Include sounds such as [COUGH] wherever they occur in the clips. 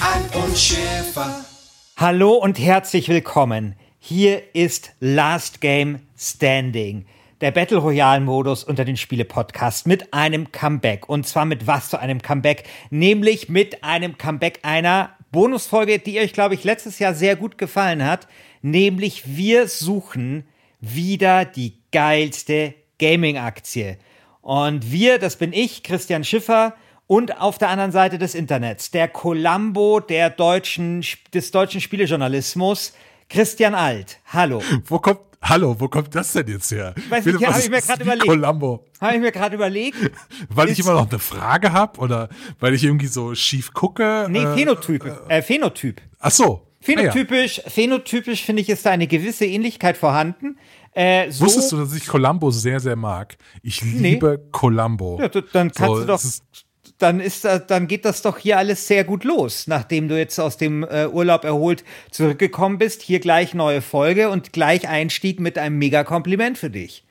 Alf und Schäfer. Hallo und herzlich willkommen. Hier ist Last Game Standing, der Battle Royale Modus unter den Spiele Podcast mit einem Comeback. Und zwar mit was zu einem Comeback? Nämlich mit einem Comeback einer Bonusfolge, die euch, glaube ich, letztes Jahr sehr gut gefallen hat. Nämlich wir suchen wieder die geilste Gaming-Aktie. Und wir, das bin ich, Christian Schiffer, und auf der anderen Seite des Internets, der Columbo der deutschen, des deutschen Spielejournalismus, Christian Alt. Hallo. Wo kommt, hallo, wo kommt das denn jetzt her? Weiß nicht, habe ich mir gerade überlegt. Columbo. Habe ich mir gerade überlegt. [LAUGHS] Weil ich immer noch eine Frage habe oder weil ich irgendwie so schief gucke? Nee, äh, Phänotyp. Äh, Phänotyp. Ach so. Phänotypisch, ah, ja. phänotypisch finde ich, ist da eine gewisse Ähnlichkeit vorhanden. Äh, so Wusstest du, dass ich Columbo sehr, sehr mag? Ich liebe nee. Columbo. Ja, dann kannst so, du doch dann ist dann geht das doch hier alles sehr gut los, nachdem du jetzt aus dem äh, Urlaub erholt zurückgekommen bist. Hier gleich neue Folge und gleich Einstieg mit einem mega Kompliment für dich.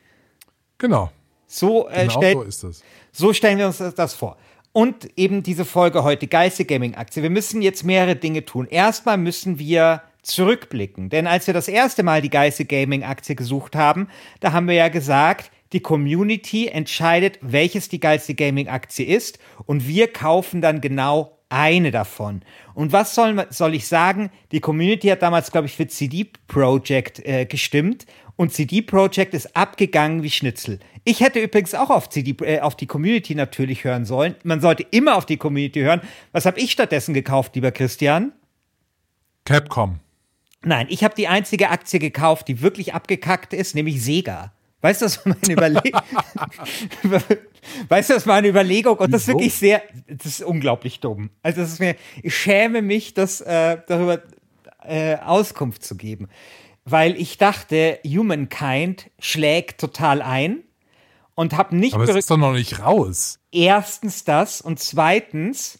Genau. So, äh, genau stell, so ist das. So stellen wir uns das vor. Und eben diese Folge heute, geilste Gaming-Aktie. Wir müssen jetzt mehrere Dinge tun. Erstmal müssen wir zurückblicken. Denn als wir das erste Mal die geilste Gaming-Aktie gesucht haben, da haben wir ja gesagt, die Community entscheidet, welches die geilste Gaming-Aktie ist und wir kaufen dann genau eine davon. Und was soll, soll ich sagen? Die Community hat damals, glaube ich, für CD Projekt äh, gestimmt und CD Projekt ist abgegangen wie Schnitzel. Ich hätte übrigens auch auf, CD, äh, auf die Community natürlich hören sollen. Man sollte immer auf die Community hören. Was habe ich stattdessen gekauft, lieber Christian? Capcom. Nein, ich habe die einzige Aktie gekauft, die wirklich abgekackt ist, nämlich Sega. Weißt du, das war meine Überlegung? [LAUGHS] weißt du, das war eine Überlegung und das ist wirklich sehr, das ist unglaublich dumm. Also das ist mir, ich schäme mich, das äh, darüber äh, Auskunft zu geben, weil ich dachte, Humankind schlägt total ein und habe nicht. Aber es ist doch noch nicht raus. Erstens das und zweitens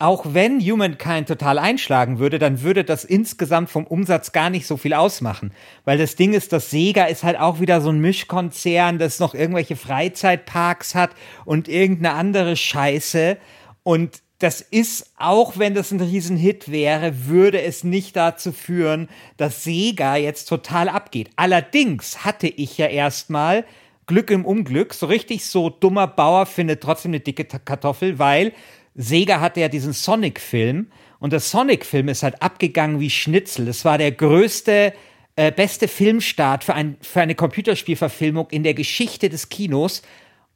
auch wenn Humankind total einschlagen würde, dann würde das insgesamt vom Umsatz gar nicht so viel ausmachen. Weil das Ding ist, das Sega ist halt auch wieder so ein Mischkonzern, das noch irgendwelche Freizeitparks hat und irgendeine andere Scheiße. Und das ist, auch wenn das ein Riesenhit wäre, würde es nicht dazu führen, dass Sega jetzt total abgeht. Allerdings hatte ich ja erstmal Glück im Unglück, so richtig so dummer Bauer findet trotzdem eine dicke Kartoffel, weil Sega hatte ja diesen Sonic-Film und der Sonic-Film ist halt abgegangen wie Schnitzel. Das war der größte, äh, beste Filmstart für, ein, für eine Computerspielverfilmung in der Geschichte des Kinos.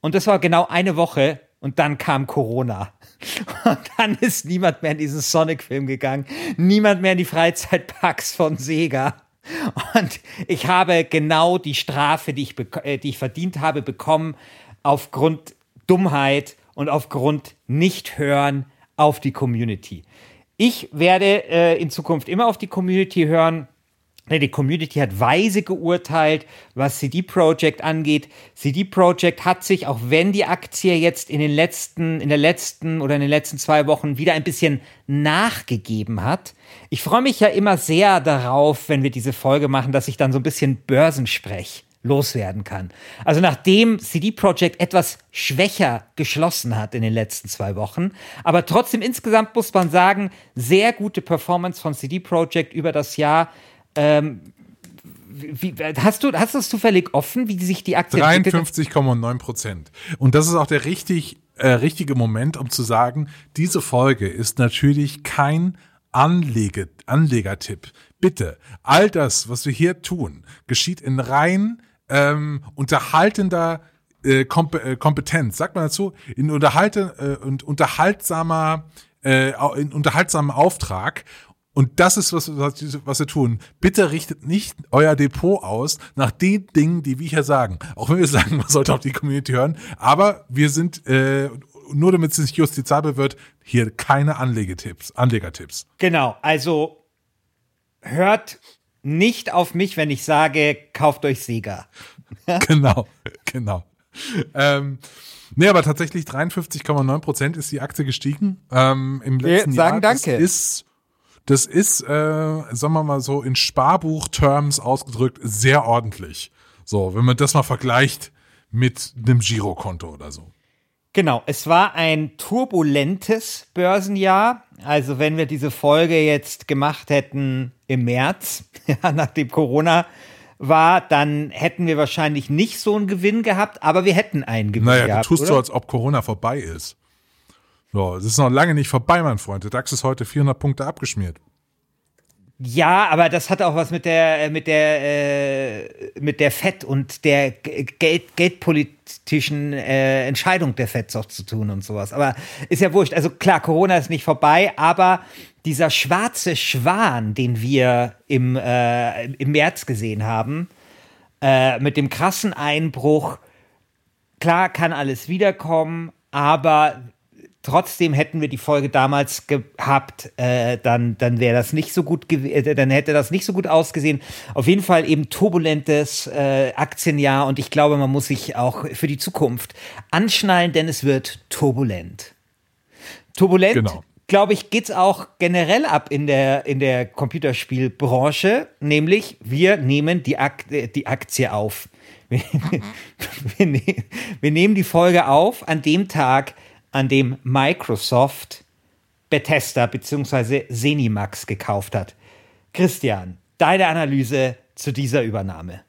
Und das war genau eine Woche und dann kam Corona. [LAUGHS] Und dann ist niemand mehr in diesen Sonic-Film gegangen, niemand mehr in die Freizeitparks von Sega. Und ich habe genau die Strafe, die ich, äh, die ich verdient habe, bekommen aufgrund Dummheit und aufgrund Nicht-Hören auf die Community. Ich werde äh, in Zukunft immer auf die Community hören. Die Community hat weise geurteilt, was CD Projekt angeht. CD Projekt hat sich, auch wenn die Aktie jetzt in den letzten, in der letzten oder in den letzten zwei Wochen wieder ein bisschen nachgegeben hat. Ich freue mich ja immer sehr darauf, wenn wir diese Folge machen, dass ich dann so ein bisschen Börsensprech loswerden kann. Also nachdem CD Projekt etwas schwächer geschlossen hat in den letzten zwei Wochen, aber trotzdem insgesamt muss man sagen, sehr gute Performance von CD Projekt über das Jahr. Ähm, wie, hast du hast du es zufällig offen, wie sich die Aktie 53,9 Prozent. Und das ist auch der richtig äh, richtige Moment, um zu sagen, diese Folge ist natürlich kein Anlege, Anlegertipp. Bitte, all das, was wir hier tun, geschieht in rein ähm, unterhaltender äh, Komp äh, Kompetenz, sagt man dazu, in unterhalte äh, und unterhaltsamer äh, in unterhaltsamen Auftrag und das ist, was, was, was wir tun. Bitte richtet nicht euer Depot aus nach den Dingen, die wir hier sagen. Auch wenn wir sagen, [LAUGHS] man sollte auf die Community hören. Aber wir sind, äh, nur damit es nicht justizabel wird, hier keine Anlegetipps, Anlegertipps. Genau, also hört nicht auf mich, wenn ich sage, kauft euch Sega. [LAUGHS] genau, genau. Ähm, nee, aber tatsächlich 53,9 Prozent ist die Aktie gestiegen ähm, im letzten Wir sagen Jahr. Danke. Das ist das ist, äh, sagen wir mal so, in Sparbuch-Terms ausgedrückt sehr ordentlich. So, wenn man das mal vergleicht mit einem Girokonto oder so. Genau, es war ein turbulentes Börsenjahr. Also wenn wir diese Folge jetzt gemacht hätten im März, [LAUGHS] ja, nachdem Corona war, dann hätten wir wahrscheinlich nicht so einen Gewinn gehabt, aber wir hätten einen Gewinn naja, gehabt. du tust oder? so, als ob Corona vorbei ist. So, es ist noch lange nicht vorbei, mein Freund. Der DAX ist heute 400 Punkte abgeschmiert. Ja, aber das hat auch was mit der mit der äh, mit der Fed und der Geld, geldpolitischen äh, Entscheidung der Fed zu tun und sowas. Aber ist ja wurscht. Also klar, Corona ist nicht vorbei, aber dieser schwarze Schwan, den wir im äh, im März gesehen haben, äh, mit dem krassen Einbruch, klar kann alles wiederkommen, aber trotzdem hätten wir die Folge damals gehabt, äh, dann, dann wäre das nicht so gut, äh, dann hätte das nicht so gut ausgesehen. Auf jeden Fall eben turbulentes äh, Aktienjahr und ich glaube, man muss sich auch für die Zukunft anschnallen, denn es wird turbulent. Turbulent. Genau. Glaube ich, geht's auch generell ab in der, in der Computerspielbranche, nämlich wir nehmen die, Ak die Aktie auf. [LAUGHS] Wir, wir, ne wir nehmen die Folge auf an dem Tag, an dem Microsoft Bethesda bzw. Zenimax gekauft hat. Christian, deine Analyse zu dieser Übernahme.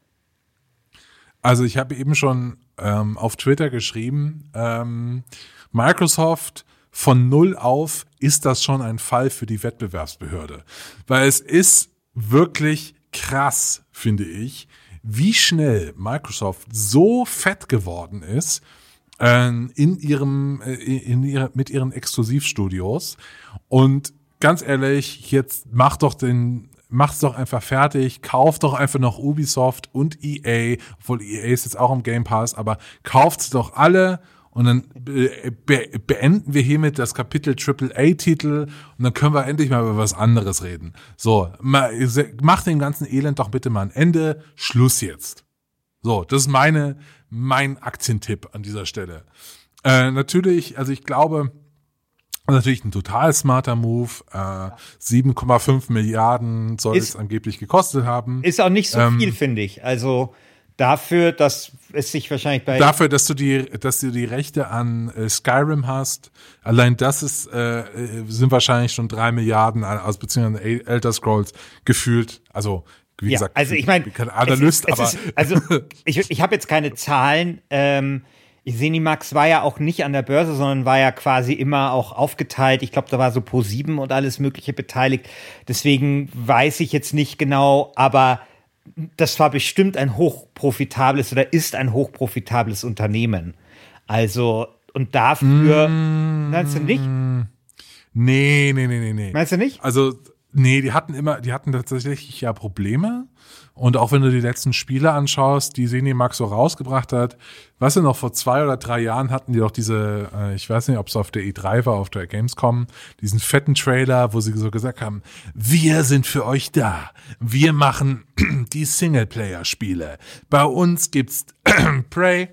Also ich habe eben schon ähm, auf Twitter geschrieben, ähm, Microsoft von null auf ist das schon ein Fall für die Wettbewerbsbehörde. Weil es ist wirklich krass, finde ich, wie schnell Microsoft so fett geworden ist, in ihrem, äh, in ihrer, mit ihren Exklusivstudios. Und ganz ehrlich, jetzt mach doch den, mach's doch einfach fertig, kauft doch einfach noch Ubisoft und EA, obwohl EA ist jetzt auch im Game Pass, aber kauft's doch alle und dann be beenden wir hiermit das Kapitel AAA-Titel und dann können wir endlich mal über was anderes reden. So, mach dem ganzen Elend doch bitte mal ein Ende, Schluss jetzt. So, das ist meine, mein Aktientipp an dieser Stelle. Äh, natürlich, also ich glaube, natürlich ein total smarter Move. Äh, 7,5 Milliarden soll ist, es angeblich gekostet haben. Ist auch nicht so ähm, viel, finde ich. Also dafür, dass es sich wahrscheinlich bei dafür, dass du die, dass du die Rechte an äh, Skyrim hast, allein das ist äh, sind wahrscheinlich schon drei Milliarden, also beziehungsweise Elder Scrolls gefühlt. Also wie ja, gesagt, also ich meine, kein Analyst, aber ist, also [LAUGHS] ich, ich habe jetzt keine Zahlen. Ähm, Senimax war ja auch nicht an der Börse, sondern war ja quasi immer auch aufgeteilt. Ich glaube, da war so Pro 7 und alles Mögliche beteiligt. Deswegen weiß ich jetzt nicht genau, aber das war bestimmt ein hochprofitables oder ist ein hochprofitables Unternehmen. Also, und dafür, mmh, meinst du nicht? Nee, nee, nee, nee, nee. Meinst du nicht? Also, Nee, die hatten immer, die hatten tatsächlich ja Probleme. Und auch wenn du die letzten Spiele anschaust, die Senimax so rausgebracht hat, weißt du noch, vor zwei oder drei Jahren hatten die doch diese, äh, ich weiß nicht, ob es auf der E3 war, auf der Gamescom, diesen fetten Trailer, wo sie so gesagt haben, wir sind für euch da. Wir machen [CLEARS THROAT] die Singleplayer-Spiele. Bei uns gibt's [CLEARS THROAT] Prey,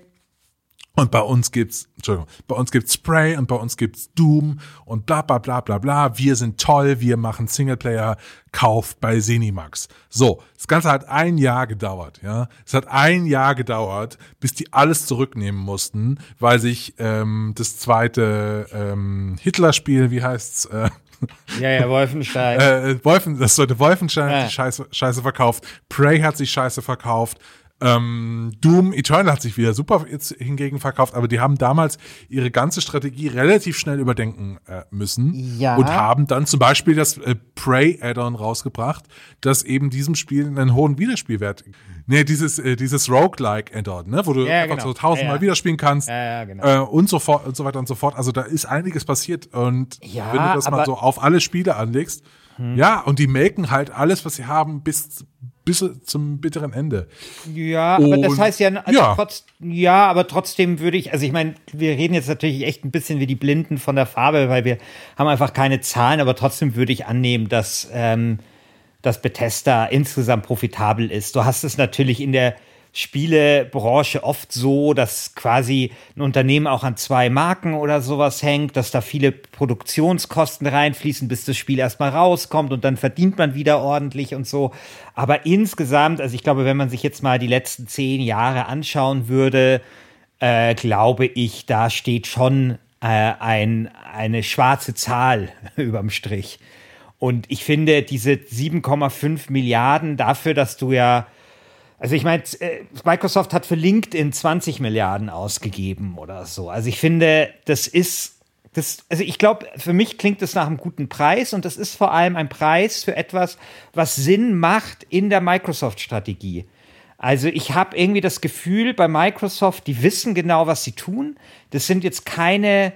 und bei uns gibt's, Entschuldigung, bei uns gibt's Spray und bei uns gibt's Doom und bla bla bla bla bla. Wir sind toll, wir machen Singleplayer, kauft bei Zenimax. So, das Ganze hat ein Jahr gedauert, ja. Es hat ein Jahr gedauert, bis die alles zurücknehmen mussten, weil sich ähm, das zweite ähm, Hitler-Spiel, wie heißt's, äh, ja, ja, Wolfenstein. [LAUGHS] äh, Wolfen, das sollte Wolfenstein ja. hat sich scheiße, scheiße verkauft. Prey hat sich scheiße verkauft. Ähm, Doom Eternal hat sich wieder super jetzt hingegen verkauft, aber die haben damals ihre ganze Strategie relativ schnell überdenken äh, müssen Ja. und haben dann zum Beispiel das äh, Prey Add-on rausgebracht, das eben diesem Spiel einen hohen Wiederspielwert. Nee, dieses äh, dieses Roguelike Add-on, ne, wo du Ja, einfach genau. so tausendmal Ja, wieder spielen kannst genau. äh, und so fort und so weiter und so fort. Also da ist einiges passiert und wenn du das mal so auf alle Spiele anlegst, ja, und die melken halt alles, was sie haben, bis bis zum bitteren Ende. Ja, aber das Und- heißt ja, also ja. Trotz, ja, aber trotzdem würde ich, also ich meine, wir reden jetzt natürlich echt ein bisschen wie die Blinden von der Farbe, weil wir haben einfach keine Zahlen, aber trotzdem würde ich annehmen, dass, ähm, dass Bethesda insgesamt profitabel ist. Du hast es natürlich in der Spielebranche oft so, dass quasi ein Unternehmen auch an zwei Marken oder sowas hängt, dass da viele Produktionskosten reinfließen, bis das Spiel erstmal rauskommt und dann verdient man wieder ordentlich und so. Aber insgesamt, also ich glaube, wenn man sich jetzt mal die letzten zehn Jahre anschauen würde, äh, glaube ich, da steht schon äh, ein, eine schwarze Zahl [LAUGHS] überm Strich. Und ich finde, diese 7,5 Milliarden dafür, dass du ja also ich meine, äh, Microsoft hat für LinkedIn 20 Milliarden ausgegeben oder so. Also ich finde, das ist, das, also ich glaube, für mich klingt das nach einem guten Preis und das ist vor allem ein Preis für etwas, was Sinn macht in der Microsoft-Strategie. Also ich habe irgendwie das Gefühl bei Microsoft, die wissen genau, was sie tun. Das sind jetzt keine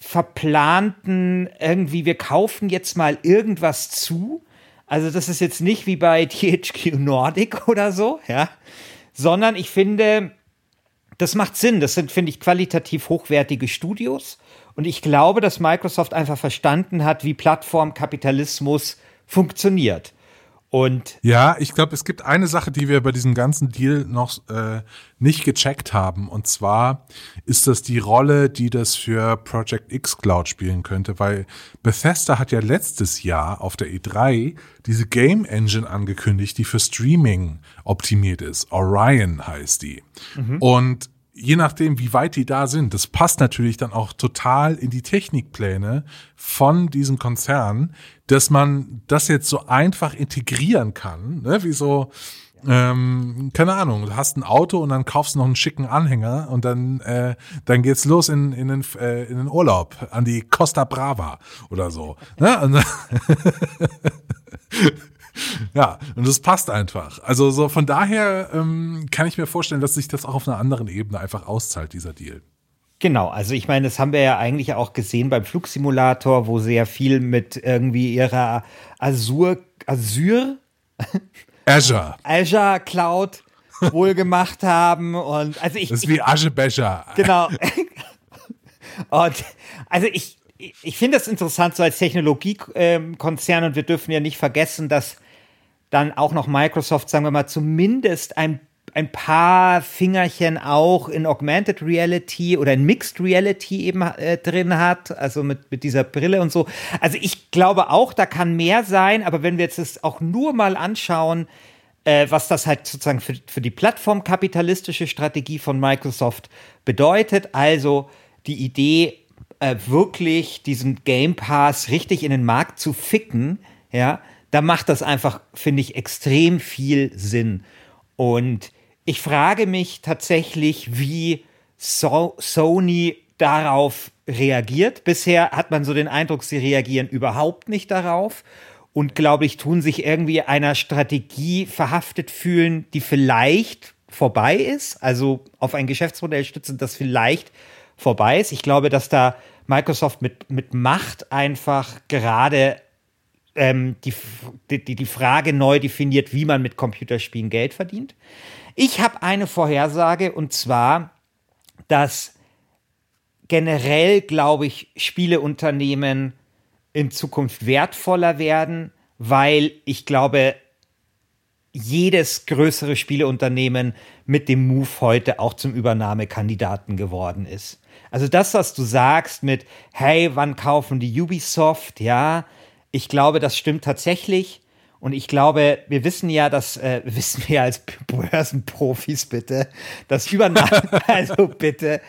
verplanten irgendwie, wir kaufen jetzt mal irgendwas zu. Also das ist jetzt nicht wie bei [LAUGHS] THQ Nordic oder so, ja, sondern ich finde, das macht Sinn. Das sind, finde ich, qualitativ hochwertige Studios. Und ich glaube, dass Microsoft einfach verstanden hat, wie Plattformkapitalismus funktioniert. Und Ja, ich glaube, es gibt eine Sache, die wir bei diesem ganzen Deal noch äh, nicht gecheckt haben. Und zwar ist das die Rolle, die das für Project X Cloud spielen könnte, weil Bethesda hat ja letztes Jahr auf der E3 diese Game Engine angekündigt, die für Streaming optimiert ist. Orion heißt die. Und je nachdem, wie weit die da sind, das passt natürlich dann auch total in die Technikpläne von diesem Konzern, dass man das jetzt so einfach integrieren kann, ne? wie so, ähm, keine Ahnung, du hast ein Auto und dann kaufst du noch einen schicken Anhänger und dann, äh, dann geht's los in, in, den, äh, in den Urlaub an die Costa Brava oder so. Ne? [LAUGHS] [LAUGHS] Ja, und das passt einfach. Also so von daher ähm, kann ich mir vorstellen, dass sich das auch auf einer anderen Ebene einfach auszahlt, dieser Deal. Genau, also ich meine, das haben wir ja eigentlich auch gesehen beim Flugsimulator, wo ja viel mit irgendwie ihrer Azure, Azure, [LAUGHS] Azure. Azure Cloud wohl gemacht haben. Und also ich, Das ist wie Azerbaijan. Genau. [LAUGHS] Und also ich, ich finde das interessant, so als Technologiekonzern, und wir dürfen ja nicht vergessen, dass dann auch noch Microsoft, sagen wir mal, zumindest ein, ein paar Fingerchen auch in Augmented Reality oder in Mixed Reality eben äh, drin hat, also mit, mit dieser Brille und so. Also ich glaube auch, da kann mehr sein, aber wenn wir jetzt das auch nur mal anschauen, äh, was das halt sozusagen für, für die plattformkapitalistische Strategie von Microsoft bedeutet. Also die Idee, äh, wirklich diesen Game Pass richtig in den Markt zu ficken, ja, da macht das einfach, finde ich, extrem viel Sinn. Und ich frage mich tatsächlich, wie so Sony darauf reagiert. Bisher hat man so den Eindruck, sie reagieren überhaupt nicht darauf und glaube ich, tun sich irgendwie einer Strategie verhaftet fühlen, die vielleicht vorbei ist, also auf ein Geschäftsmodell stützen, das vielleicht vorbei ist. Ich glaube, dass da Microsoft mit, mit Macht einfach gerade ähm, die, die, die Frage neu definiert, wie man mit Computerspielen Geld verdient. Ich habe eine Vorhersage und zwar, dass generell, glaube ich, Spieleunternehmen in Zukunft wertvoller werden, weil ich glaube, jedes größere Spieleunternehmen mit dem Move heute auch zum Übernahmekandidaten geworden ist. Also das, was du sagst mit, hey, wann kaufen die Ubisoft? Ja, ich glaube, das stimmt tatsächlich. Und ich glaube, wir wissen ja, dass, äh, [LAUGHS] wissen wir ja als Börsenprofis bitte, dass Übernahme, [LAUGHS] also bitte,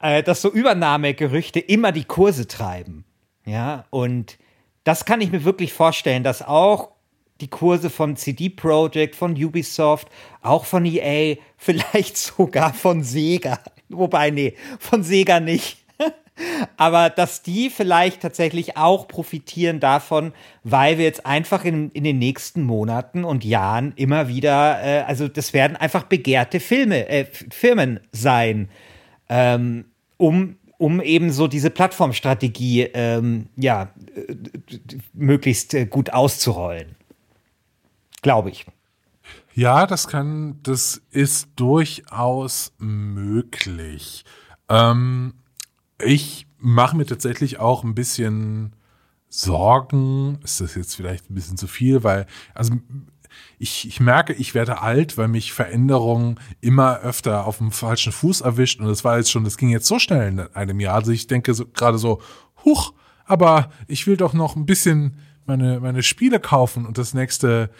äh, dass so Übernahmegerüchte immer die Kurse treiben. Ja, und das kann ich mir wirklich vorstellen, dass auch die Kurse von CD Projekt, von Ubisoft, auch von EA, [LAUGHS] vielleicht sogar von Sega. Wobei, nee, von Sega nicht. Aber dass die vielleicht tatsächlich auch profitieren davon, weil wir jetzt einfach in, in den nächsten Monaten und Jahren immer wieder, äh, also das werden einfach begehrte Filme, äh, Firmen sein, ähm, um um eben so diese Plattformstrategie ähm, ja äh, möglichst äh, gut auszurollen. Glaube ich. Ja, das kann, das ist durchaus möglich. Ähm, ich mache mir tatsächlich auch ein bisschen Sorgen. Ist das jetzt vielleicht ein bisschen zu viel, weil, also ich, ich merke, ich werde alt, weil mich Veränderungen immer öfter auf dem falschen Fuß erwischt. Und das war jetzt schon, das ging jetzt so schnell in einem Jahr. Also ich denke so, gerade so, huch, aber ich will doch noch ein bisschen meine, meine Spiele kaufen und das nächste,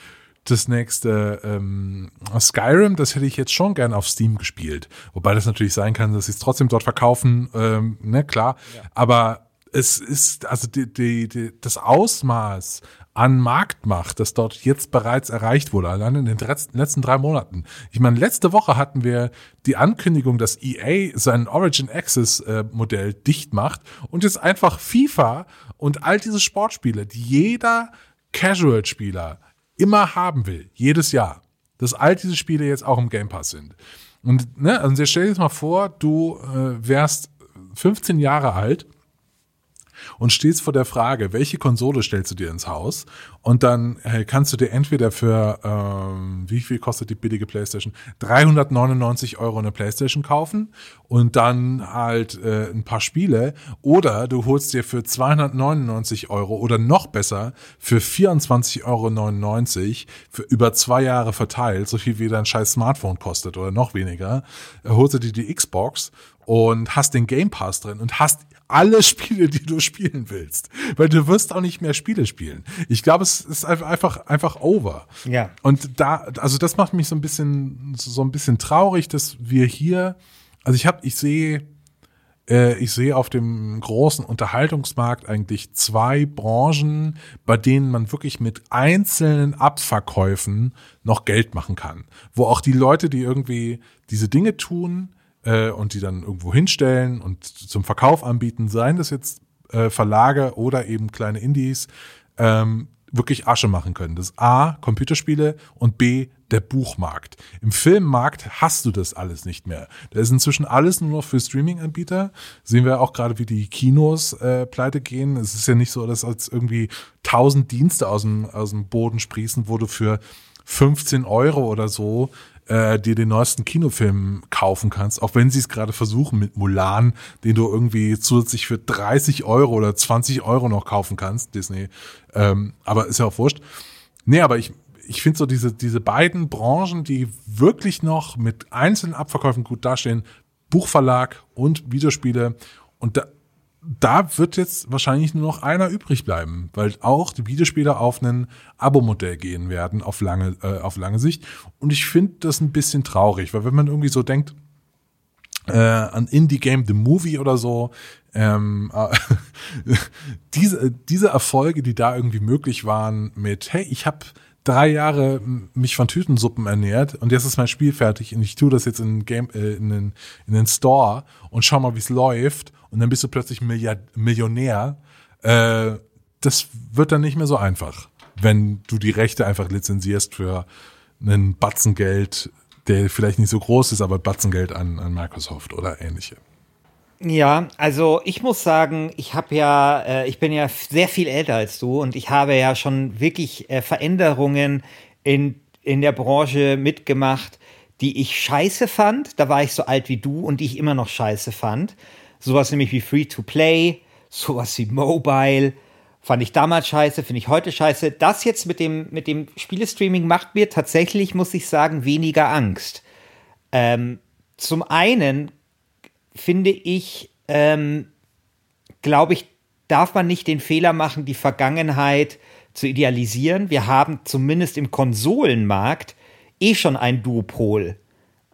das nächste ähm, Skyrim, das hätte ich jetzt schon gern auf Steam gespielt. Wobei das natürlich sein kann, dass sie es trotzdem dort verkaufen, ähm, ne, klar. Ja. Aber es ist, also die, die, die, das Ausmaß an Marktmacht, das dort jetzt bereits erreicht wurde, allein in den letzten drei Monaten. Ich meine, letzte Woche hatten wir die Ankündigung, dass EA sein Origin Access äh, Modell dicht macht und jetzt einfach FIFA und all diese Sportspiele, die jeder Casual-Spieler immer haben will, jedes Jahr, dass all diese Spiele jetzt auch im Game Pass sind. Und ne, also stell dir jetzt mal vor, du äh, wärst 15 Jahre alt und stehst vor der Frage, welche Konsole stellst du dir ins Haus? Und dann äh, kannst du dir entweder für, ähm, wie viel kostet die billige Playstation? 399 Euro eine Playstation kaufen und dann halt äh, ein paar Spiele. Oder du holst dir für 299 Euro oder noch besser für 24,99 Euro für über zwei Jahre verteilt, so viel wie dein scheiß Smartphone kostet oder noch weniger, äh, holst du dir die Xbox und hast den Game Pass drin und hast alle [LAUGHS] Spiele, die du spielen willst. Weil du wirst auch nicht mehr Spiele spielen. Ich glaube, es ist einfach, einfach over. Ja. Und da, also das macht mich so ein bisschen, so ein bisschen traurig, dass wir hier, also ich habe, ich sehe, äh, ich sehe auf dem großen Unterhaltungsmarkt eigentlich zwei Branchen, bei denen man wirklich mit einzelnen Abverkäufen noch Geld machen kann. Wo auch die Leute, die irgendwie diese Dinge tun, äh, und die dann irgendwo hinstellen und zum Verkauf anbieten, seien das jetzt äh, Verlage oder eben kleine Indies, ähm, wirklich Asche machen können. Das ist A, Computerspiele und B, der Buchmarkt. Im Filmmarkt hast du das alles nicht mehr. Da ist inzwischen alles nur noch für Streaming-Anbieter. Sehen wir auch gerade, wie die Kinos äh, pleite gehen. Es ist ja nicht so, dass als irgendwie tausend Dienste aus dem, aus dem Boden sprießen, wo du für 15 Euro oder so äh, dir den neuesten Kinofilm kaufen kannst, auch wenn sie es gerade versuchen mit Mulan, den du irgendwie zusätzlich für 30 Euro oder 20 Euro noch kaufen kannst, Disney. Ähm, aber ist ja auch wurscht. Nee, aber ich, ich finde so diese, diese beiden Branchen, die wirklich noch mit einzelnen Abverkäufen gut dastehen, Buchverlag und Videospiele. Und da, da wird jetzt wahrscheinlich nur noch einer übrig bleiben, weil auch die Videospieler auf ein Abo-Modell gehen werden auf lange, äh, auf lange Sicht. Und ich finde das ein bisschen traurig, weil wenn man irgendwie so denkt, äh, an Indie Game The Movie oder so, ähm, äh, [LAUGHS] diese, diese Erfolge, die da irgendwie möglich waren mit, hey, ich habe drei Jahre mich von Tütensuppen ernährt und jetzt ist mein Spiel fertig und ich tue das jetzt in, Game, äh, in, den, in den Store und schau mal, wie es läuft und dann bist du plötzlich Milliard Millionär. Äh, das wird dann nicht mehr so einfach, wenn du die Rechte einfach lizenzierst für einen Batzen Geld, der vielleicht nicht so groß ist, aber Batzengeld an, an Microsoft oder ähnliche. Ja, also ich muss sagen, ich habe ja, äh, ich bin ja sehr viel älter als du und ich habe ja schon wirklich äh, Veränderungen in, in der Branche mitgemacht, die ich scheiße fand. Da war ich so alt wie du und die ich immer noch scheiße fand. Sowas nämlich wie Free-to-Play, sowas wie Mobile. Fand ich damals scheiße, finde ich heute scheiße. Das jetzt mit dem, mit dem Spielestreaming macht mir tatsächlich, muss ich sagen, weniger Angst. Ähm, zum einen finde ich, ähm, glaube ich, darf man nicht den Fehler machen, die Vergangenheit zu idealisieren. Wir haben zumindest im Konsolenmarkt eh schon ein Duopol.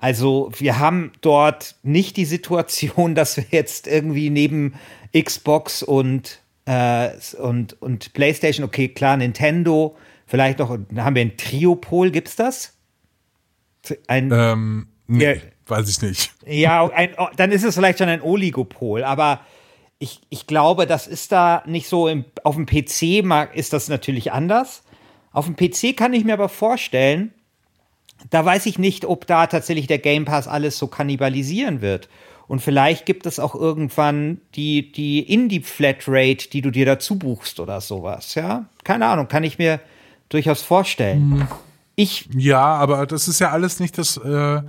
Also wir haben dort nicht die Situation, [LAUGHS] dass wir jetzt irgendwie neben Xbox und, äh, und, und PlayStation, okay, klar, Nintendo Vielleicht noch, haben wir ein Triopol, gibt's das? Ein, ähm, nee, ja, weiß ich nicht. Ja, ein, dann ist es vielleicht schon ein Oligopol, aber ich, ich glaube, das ist da nicht so. Im, auf dem PC ist das natürlich anders. Auf dem PC kann ich mir aber vorstellen, da weiß ich nicht, ob da tatsächlich der Game Pass alles so kannibalisieren wird. Und vielleicht gibt es auch irgendwann die, die Indie-Flatrate, die du dir dazu buchst oder sowas, ja? Keine Ahnung, kann ich mir durchaus vorstellen. Hm. Ich. Ja, aber das ist ja alles nicht das, äh,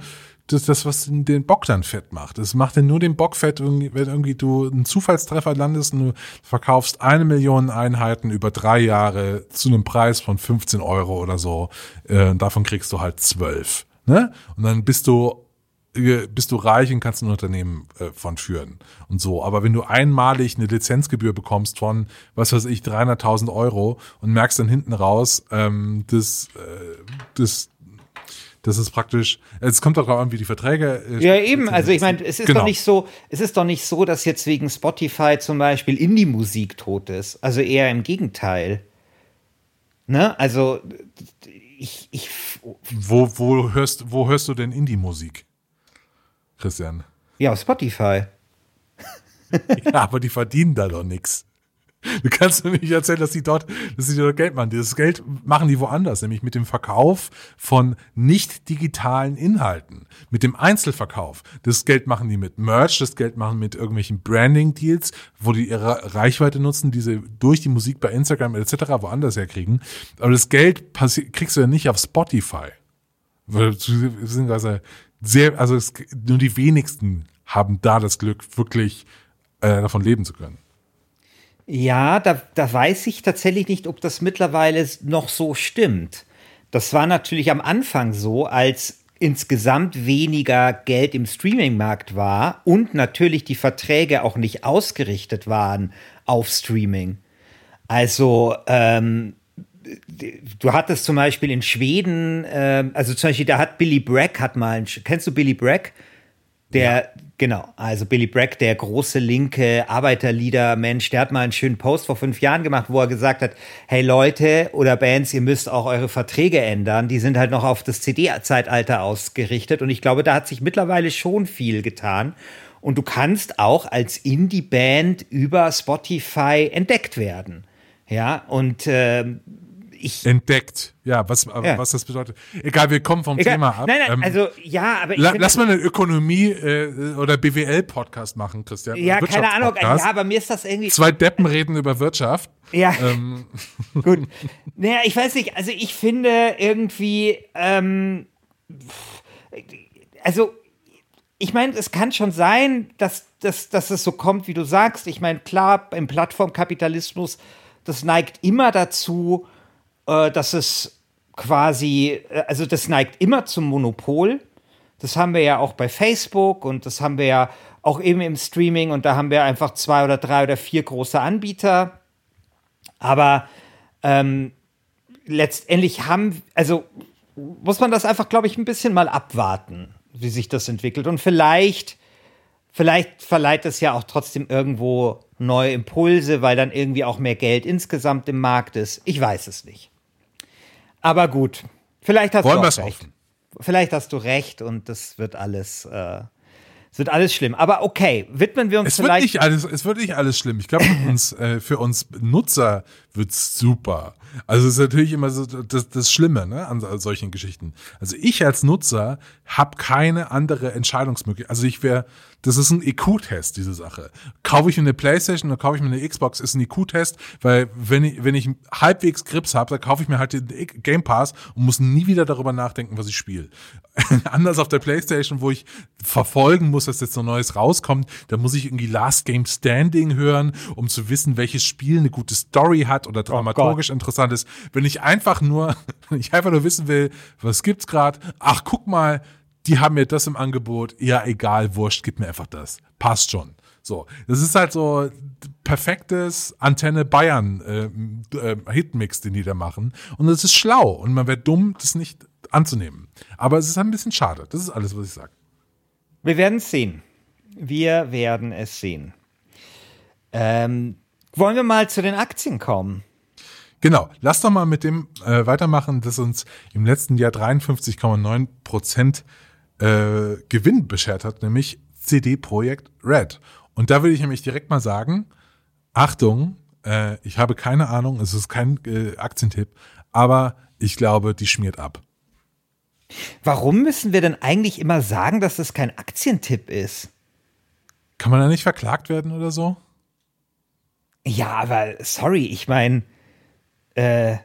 das, das, was den Bock dann fett macht. Es macht dann nur den Bock fett, wenn irgendwie du einen Zufallstreffer landest und du verkaufst eine Million Einheiten über drei Jahre zu einem Preis von 15 Euro oder so. Äh, davon kriegst du halt zwölf. Ne? Und dann bist du äh, bist du reich und kannst ein Unternehmen äh, von führen und so. Aber wenn du einmalig eine Lizenzgebühr bekommst von, was weiß ich, 300.000 Euro und merkst dann hinten raus, ähm, das, äh, das das ist praktisch, es kommt auch an, wie die Verträge. Äh, ja, eben. Also ich meine, es ist genau. doch nicht so, es ist doch nicht so, dass jetzt wegen Spotify zum Beispiel Indie-Musik tot ist. Also eher im Gegenteil. Ne? Also ich, ich. Wo, wo hörst, wo hörst du denn Indie-Musik, Christian? Ja, auf Spotify. [LAUGHS] ja, aber die verdienen da doch nichts. Du kannst mir nicht erzählen, dass die dort, dass sie dort Geld machen. Dieses Geld machen die woanders, nämlich mit dem Verkauf von nicht digitalen Inhalten, mit dem Einzelverkauf. Das Geld machen die mit Merch, das Geld machen mit irgendwelchen Branding-Deals, wo die ihre Reichweite nutzen, diese durch die Musik bei Instagram etc. woanders herkriegen. Aber das Geld kriegst du ja nicht auf Spotify. sehr, also es, nur die wenigsten haben da das Glück, wirklich äh, davon leben zu können. Ja, da, da weiß ich tatsächlich nicht, ob das mittlerweile noch so stimmt. Das war natürlich am Anfang so, als insgesamt weniger Geld im Streaming-Markt war und natürlich die Verträge auch nicht ausgerichtet waren auf Streaming. Also ähm, du hattest zum Beispiel in Schweden, äh, also zum Beispiel da hat Billy Bragg hat mal, kennst du Billy Bragg? Der, ja. genau, also Billy Bragg, der große linke Arbeiterlieder-Mensch, der hat mal einen schönen Post vor fünf Jahren gemacht, wo er gesagt hat, hey Leute oder Bands, ihr müsst auch eure Verträge ändern. Die sind halt noch auf das CD-Zeitalter ausgerichtet und ich glaube, da hat sich mittlerweile schon viel getan. Und du kannst auch als Indie-Band über Spotify entdeckt werden. Ja, und äh, ich. Entdeckt. Ja, was, ja. was das bedeutet. Egal, wir kommen vom Egal. Thema ab. Nein, nein, ähm, also ja, aber la, Lass mal einen Ökonomie- äh, oder BWL-Podcast machen, Christian. Ja, keine Ahnung. Ja, aber mir ist das irgendwie. Zwei Deppen reden über Wirtschaft. Ja. Ähm. [LAUGHS] Gut. Naja, ich weiß nicht, also ich finde irgendwie, ähm, also ich meine, es kann schon sein, dass, dass, dass es so kommt, wie du sagst. Ich meine, klar, im Plattformkapitalismus, das neigt immer dazu, äh, dass es quasi, äh, also das neigt immer zum Monopol. Das haben wir ja auch bei Facebook und das haben wir ja auch eben im Streaming und da haben wir einfach zwei oder drei oder vier große Anbieter. Aber ähm, letztendlich haben, also muss man das einfach, glaube ich, ein bisschen mal abwarten, wie sich das entwickelt. Und vielleicht, vielleicht verleiht es ja auch trotzdem irgendwo neue Impulse, weil dann irgendwie auch mehr Geld insgesamt im Markt ist. Ich weiß es nicht. Aber gut, vielleicht hast Wollen du recht. Hoffen. Vielleicht hast du recht und das wird alles, äh, es wird alles schlimm. Aber okay, widmen wir uns es vielleicht. Wird nicht alles, es wird nicht alles schlimm. Ich glaube, äh, für uns Nutzer wird's super. Also es ist natürlich immer so das, das Schlimme ne, an, an solchen Geschichten. Also ich als Nutzer habe keine andere Entscheidungsmöglichkeit. Also ich wäre, das ist ein IQ-Test, diese Sache. Kaufe ich mir eine Playstation oder kaufe ich mir eine Xbox, ist ein IQ-Test, weil wenn ich, wenn ich halbwegs Grips habe, dann kaufe ich mir halt den Game Pass und muss nie wieder darüber nachdenken, was ich spiele. [LAUGHS] Anders auf der Playstation, wo ich verfolgen muss, dass jetzt noch Neues rauskommt, da muss ich irgendwie Last Game Standing hören, um zu wissen, welches Spiel eine gute Story hat oder oh dramaturgisch oh interessant ist. Wenn ich einfach nur, [LAUGHS] wenn ich einfach nur wissen will, was gibt's gerade, ach guck mal, die haben mir das im Angebot, ja egal, wurscht, gib mir einfach das. Passt schon. So, das ist halt so perfektes Antenne Bayern äh, äh, Hitmix, den die da machen. Und das ist schlau und man wäre dumm, das nicht anzunehmen. Aber es ist ein bisschen schade. Das ist alles, was ich sage. Wir werden es sehen. Wir werden es sehen. Ähm, wollen wir mal zu den Aktien kommen? Genau, lass doch mal mit dem äh, weitermachen, das uns im letzten Jahr 53,9 Prozent äh, Gewinn beschert hat, nämlich CD Projekt Red. Und da will ich nämlich direkt mal sagen, Achtung, äh, ich habe keine Ahnung, es ist kein äh, Aktientipp, aber ich glaube, die schmiert ab. Warum müssen wir denn eigentlich immer sagen, dass das kein Aktientipp ist? Kann man da nicht verklagt werden oder so? Ja, aber sorry, ich meine, äh,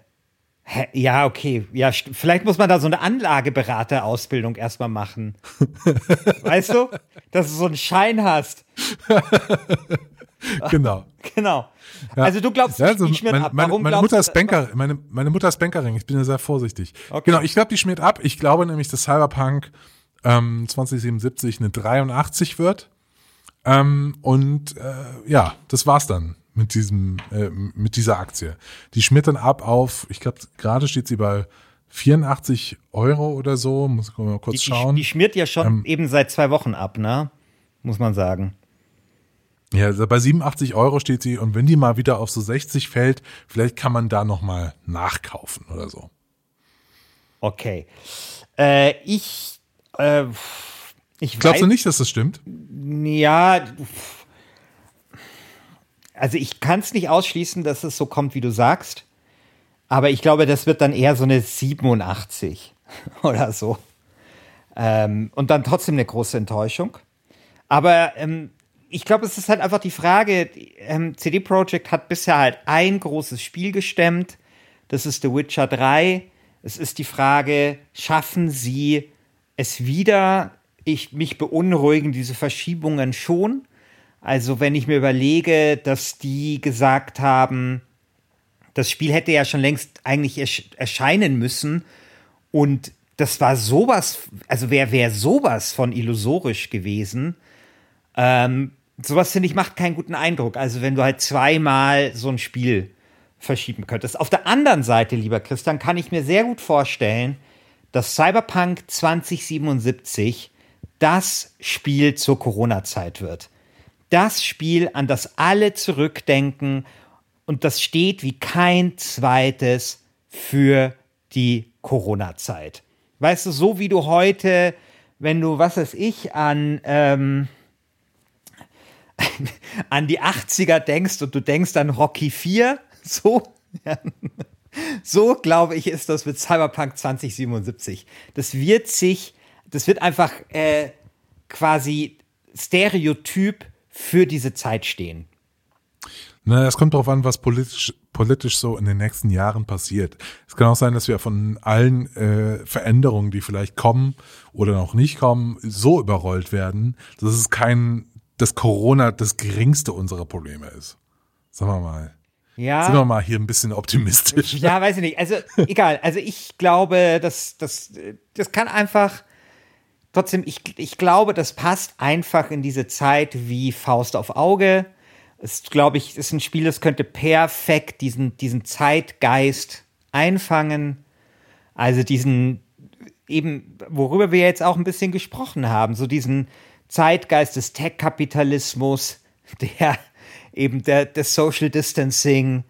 hä, ja, okay, ja, vielleicht muss man da so eine Anlageberaterausbildung erstmal machen. [LAUGHS] weißt du, dass du so einen Schein hast. [LAUGHS] genau. Genau. Ja. Also du glaubst ja, also nicht, mein, ab. Warum meine, Mutter ist Banker, meine, meine Mutter ist Bankerin, ich bin ja sehr vorsichtig. Okay. Genau, ich glaube, die schmiert ab. Ich glaube nämlich, dass Cyberpunk ähm, 2077 eine 83 wird. Ähm, und äh, ja, das war's dann mit diesem, äh, mit dieser Aktie. Die schmiert dann ab auf, ich glaube, gerade steht sie bei 84 Euro oder so, muss ich mal kurz die, schauen. Die, die schmiert ja schon ähm, eben seit zwei Wochen ab, ne? Muss man sagen. Ja, also bei 87 Euro steht sie und wenn die mal wieder auf so 60 fällt, vielleicht kann man da nochmal nachkaufen oder so. Okay. Äh, ich, äh, ich Glaubst weiß, du nicht, dass das stimmt? Ja, also ich kann es nicht ausschließen, dass es so kommt, wie du sagst. Aber ich glaube, das wird dann eher so eine 87 [LAUGHS] oder so. Ähm, und dann trotzdem eine große Enttäuschung. Aber ähm, ich glaube, es ist halt einfach die Frage, ähm, CD Projekt hat bisher halt ein großes Spiel gestemmt. Das ist The Witcher 3. Es ist die Frage, schaffen sie es wieder? Ich, mich beunruhigen diese Verschiebungen schon. Also wenn ich mir überlege, dass die gesagt haben, das Spiel hätte ja schon längst eigentlich erscheinen müssen und das war sowas, also wäre wär sowas von illusorisch gewesen. Ähm, sowas finde ich macht keinen guten Eindruck. Also wenn du halt zweimal so ein Spiel verschieben könntest. Auf der anderen Seite, lieber Christian, kann ich mir sehr gut vorstellen, dass Cyberpunk 2077 das Spiel zur Corona-Zeit wird. Das Spiel, an das alle zurückdenken und das steht wie kein zweites für die Corona-Zeit. Weißt du, so wie du heute, wenn du, was weiß ich, an, ähm, [LAUGHS] an die 80er denkst und du denkst an Rocky 4, [LAUGHS] so, [LAUGHS] so glaube ich, ist das mit Cyberpunk 2077. Das wird sich, das wird einfach äh, quasi Stereotyp für diese Zeit stehen. Na, es kommt darauf an, was politisch, politisch so in den nächsten Jahren passiert. Es kann auch sein, dass wir von allen äh, Veränderungen, die vielleicht kommen oder noch nicht kommen, so überrollt werden, dass es kein, dass Corona das geringste unserer Probleme ist. Sagen wir mal. Ja. Sind wir mal hier ein bisschen optimistisch. Ja, weiß ich nicht. Also, egal. Also, ich glaube, dass das, das kann einfach, trotzdem, ich, ich glaube, das passt einfach in diese Zeit wie Faust auf Auge ist, glaube ich, ist ein Spiel, das könnte perfekt diesen, diesen Zeitgeist einfangen. Also diesen, eben, worüber wir jetzt auch ein bisschen gesprochen haben, so diesen Zeitgeist des Tech-Kapitalismus, [LAUGHS] der eben der, des Social Distancing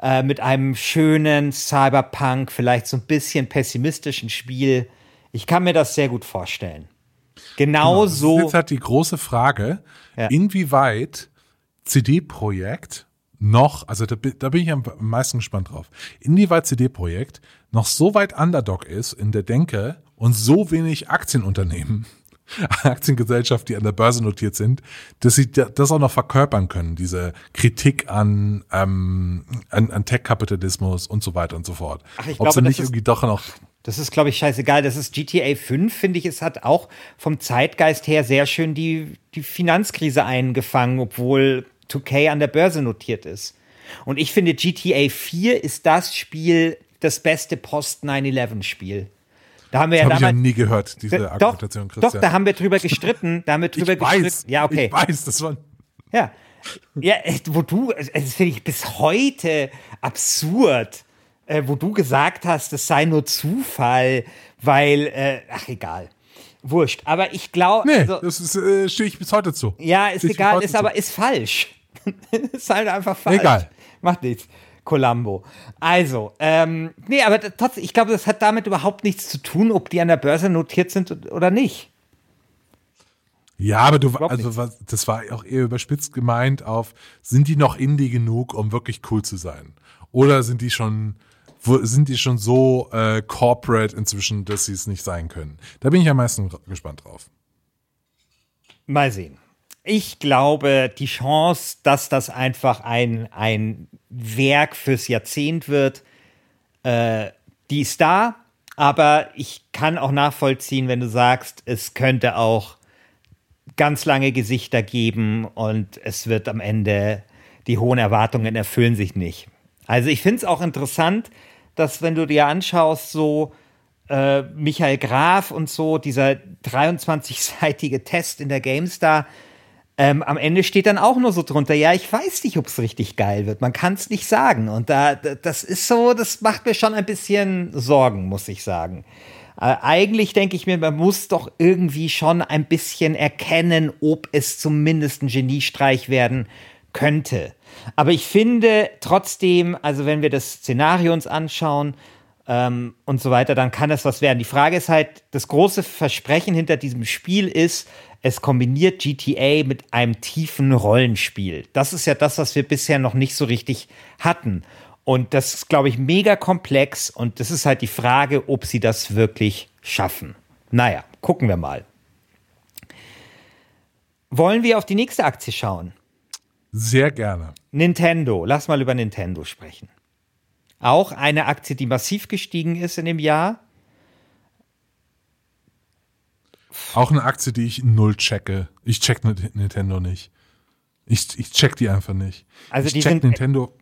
äh, mit einem schönen Cyberpunk, vielleicht so ein bisschen pessimistischen Spiel. Ich kann mir das sehr gut vorstellen. Genau, genau so. Jetzt halt die große Frage, ja. inwieweit CD-Projekt noch, also da, da, bin ich am meisten gespannt drauf, inwieweit CD-Projekt noch so weit Underdog ist in der Denke und so wenig Aktienunternehmen, [LAUGHS] Aktiengesellschaft, die an der Börse notiert sind, dass sie das auch noch verkörpern können, diese Kritik an, ähm, an, an Tech-Kapitalismus und so weiter und so fort. Ach, ich Ob glaube, sie nicht irgendwie doch noch das ist, glaube ich, scheißegal. Das ist GTA 5, finde ich. Es hat auch vom Zeitgeist her sehr schön die, die Finanzkrise eingefangen, obwohl 2K an der Börse notiert ist. Und ich finde, GTA 4 ist das Spiel, das beste Post-9-11-Spiel. Da haben wir das ja hab damals. Ich ja nie gehört, diese doch, Argumentation, Christian. Doch, da haben wir drüber gestritten. Da haben wir [LAUGHS] drüber ich gestritten. Weiß, ja, okay. Ich weiß, das war. Ja. Ja, wo du, also das finde ich bis heute absurd, äh, wo du gesagt hast, es sei nur Zufall, weil, äh, ach egal. Wurscht. Aber ich glaube. Nee, also, das äh, stehe ich bis heute zu. Ja, ist egal, ist aber ist falsch. [LAUGHS] ist halt einfach falsch. Egal. Macht nichts. Columbo. Also, ähm, nee, aber trotzdem, ich glaube, das hat damit überhaupt nichts zu tun, ob die an der Börse notiert sind oder nicht. Ja, aber du, also was, das war auch eher überspitzt gemeint auf, sind die noch indie genug, um wirklich cool zu sein? Oder sind die schon, sind die schon so äh, corporate inzwischen, dass sie es nicht sein können? Da bin ich am meisten gespannt drauf. Mal sehen. Ich glaube, die Chance, dass das einfach ein, ein Werk fürs Jahrzehnt wird, äh, die ist da. Aber ich kann auch nachvollziehen, wenn du sagst, es könnte auch ganz lange Gesichter geben und es wird am Ende, die hohen Erwartungen erfüllen sich nicht. Also ich finde es auch interessant, dass wenn du dir anschaust, so äh, Michael Graf und so, dieser 23-seitige [LAUGHS] Test in der GameStar, ähm, am Ende steht dann auch nur so drunter, ja, ich weiß nicht, ob es richtig geil wird. Man kann es nicht sagen. Und da, das ist so, das macht mir schon ein bisschen Sorgen, muss ich sagen. Äh, eigentlich denke ich mir, man muss doch irgendwie schon ein bisschen erkennen, ob es zumindest ein Geniestreich werden könnte. Aber ich finde trotzdem, also wenn wir das Szenario uns anschauen ähm, und so weiter, dann kann es was werden. Die Frage ist halt, das große Versprechen hinter diesem Spiel ist, es kombiniert GTA mit einem tiefen Rollenspiel. Das ist ja das, was wir bisher noch nicht so richtig hatten. Und das ist, glaube ich, mega komplex und das ist halt die Frage, ob sie das wirklich schaffen. Naja, gucken wir mal. Wollen wir auf die nächste Aktie schauen? Sehr gerne. Nintendo. Lass mal über Nintendo sprechen. Auch eine Aktie, die massiv gestiegen ist in dem Jahr. Auch eine Aktie, die ich null checke. Ich check Nintendo nicht. Ich, ich check die einfach nicht. Also ich die check sind Nintendo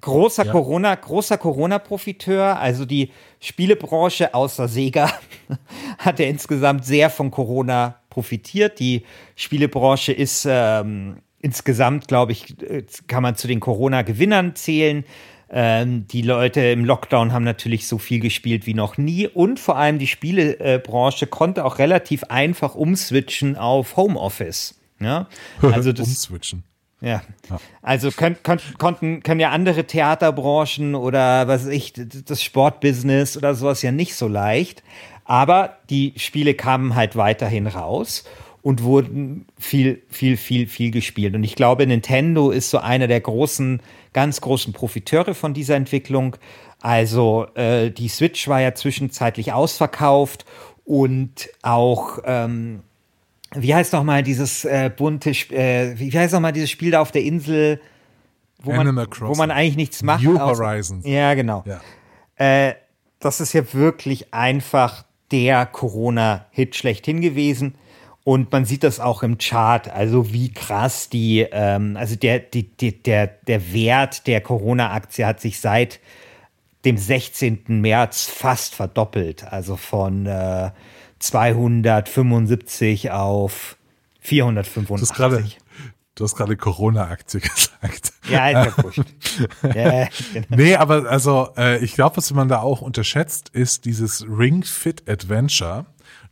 großer Ja. Corona, großer Corona-Profiteur. Also die Spielebranche außer Sega [LAUGHS] hat ja insgesamt sehr von Corona profitiert. Die Spielebranche ist ähm, insgesamt, glaube ich, äh, kann man zu den Corona-Gewinnern zählen. Ähm, die Leute im Lockdown haben natürlich so viel gespielt wie noch nie und vor allem die Spielebranche konnte auch relativ einfach umswitchen auf Homeoffice. Ja, [LAUGHS] also das, umswitchen. ja. Also können, können, konnten, können ja andere Theaterbranchen oder was weiß ich, das Sportbusiness oder sowas ja nicht so leicht. Aber die Spiele kamen halt weiterhin raus und wurden viel, viel, viel, viel gespielt. Und ich glaube, Nintendo ist so einer der großen, ganz großen Profiteure von dieser Entwicklung. Also äh, die Switch war ja zwischenzeitlich ausverkauft und auch ähm, wie heißt noch mal dieses äh, bunte, äh, wie heißt noch mal dieses Spiel da auf der Insel, wo, man, wo man eigentlich nichts macht? New Horizons. Ja, genau. Ja. Äh, das ist ja wirklich einfach der Corona-Hit schlechthin gewesen. Und man sieht das auch im Chart, also wie krass die, ähm, also der, die, die, der, der Wert der Corona-Aktie hat sich seit dem 16. März fast verdoppelt. Also von äh, 275 auf Du hast 485. gerade, du hast gerade Corona-Aktie [LAUGHS] gesagt. Ja, ist ja wurscht. [LAUGHS] ja, genau. Nee, aber also äh, ich glaube, was man da auch unterschätzt, ist dieses Ring Fit Adventure,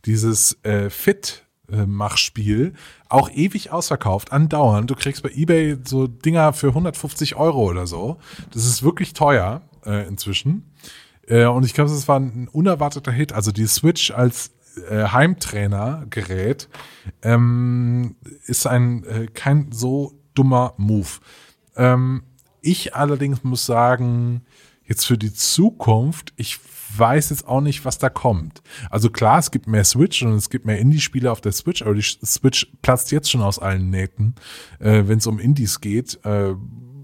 dieses äh, Fit Machspiel, auch ewig ausverkauft, andauernd. Du kriegst bei eBay so Dinger für 150 Euro oder so. Das ist wirklich teuer äh, inzwischen. Äh, und ich glaube, das war ein unerwarteter Hit. Also die Switch als äh, Heimtrainer-Gerät ähm, ist ein äh, kein so dummer Move. Ähm, ich allerdings muss sagen, jetzt für die Zukunft, ich weiß jetzt auch nicht, was da kommt. Also klar, es gibt mehr Switch und es gibt mehr Indie-Spiele auf der Switch, aber die Switch platzt jetzt schon aus allen Nähten, äh, wenn es um Indies geht. Äh,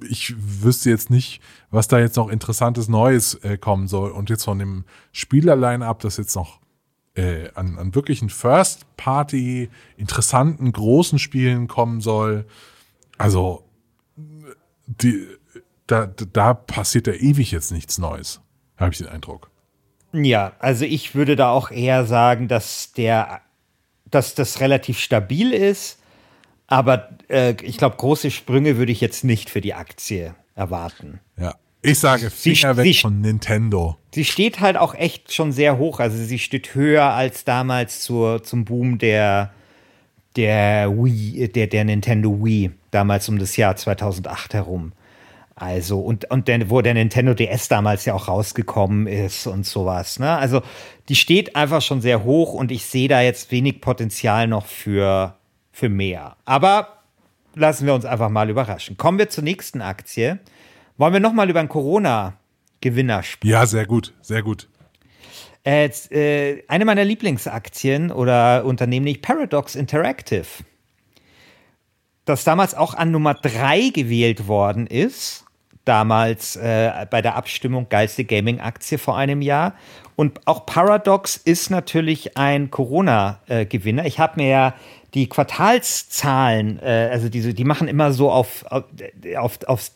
ich wüsste jetzt nicht, was da jetzt noch interessantes Neues äh, kommen soll. Und jetzt von dem Spieler-Line-Up, das jetzt noch äh, an, an wirklichen First-Party, interessanten, großen Spielen kommen soll. Also, die, da, da passiert ja ewig jetzt nichts Neues, habe ich den Eindruck. Ja, also ich würde da auch eher sagen, dass der, dass das relativ stabil ist, aber äh, ich glaube, große Sprünge würde ich jetzt nicht für die Aktie erwarten. Ja. Ich sage Sie- Finger sie- weg von Nintendo. Sie steht halt auch echt schon sehr hoch, also sie steht höher als damals zur, zum Boom der, der Wii, der, der Nintendo Wii, damals um das Jahr 2008 herum. Also, und, und der, wo der Nintendo DS damals ja auch rausgekommen ist und sowas. Ne? Also, die steht einfach schon sehr hoch und ich sehe da jetzt wenig Potenzial noch für, für mehr. Aber lassen wir uns einfach mal überraschen. Kommen wir zur nächsten Aktie. Wollen wir noch mal über einen Corona-Gewinner sprechen? Ja, sehr gut, sehr gut. Äh, äh, eine meiner Lieblingsaktien oder Unternehmen, nicht Paradox Interactive, das damals auch an Nummer drei gewählt worden ist damals äh, bei der Abstimmung geilste Gaming-Aktie vor einem Jahr. Und auch Paradox ist natürlich ein Corona-Gewinner. ich habe mir ja die Quartalszahlen, äh, also diese, die machen immer so auf, auf, auf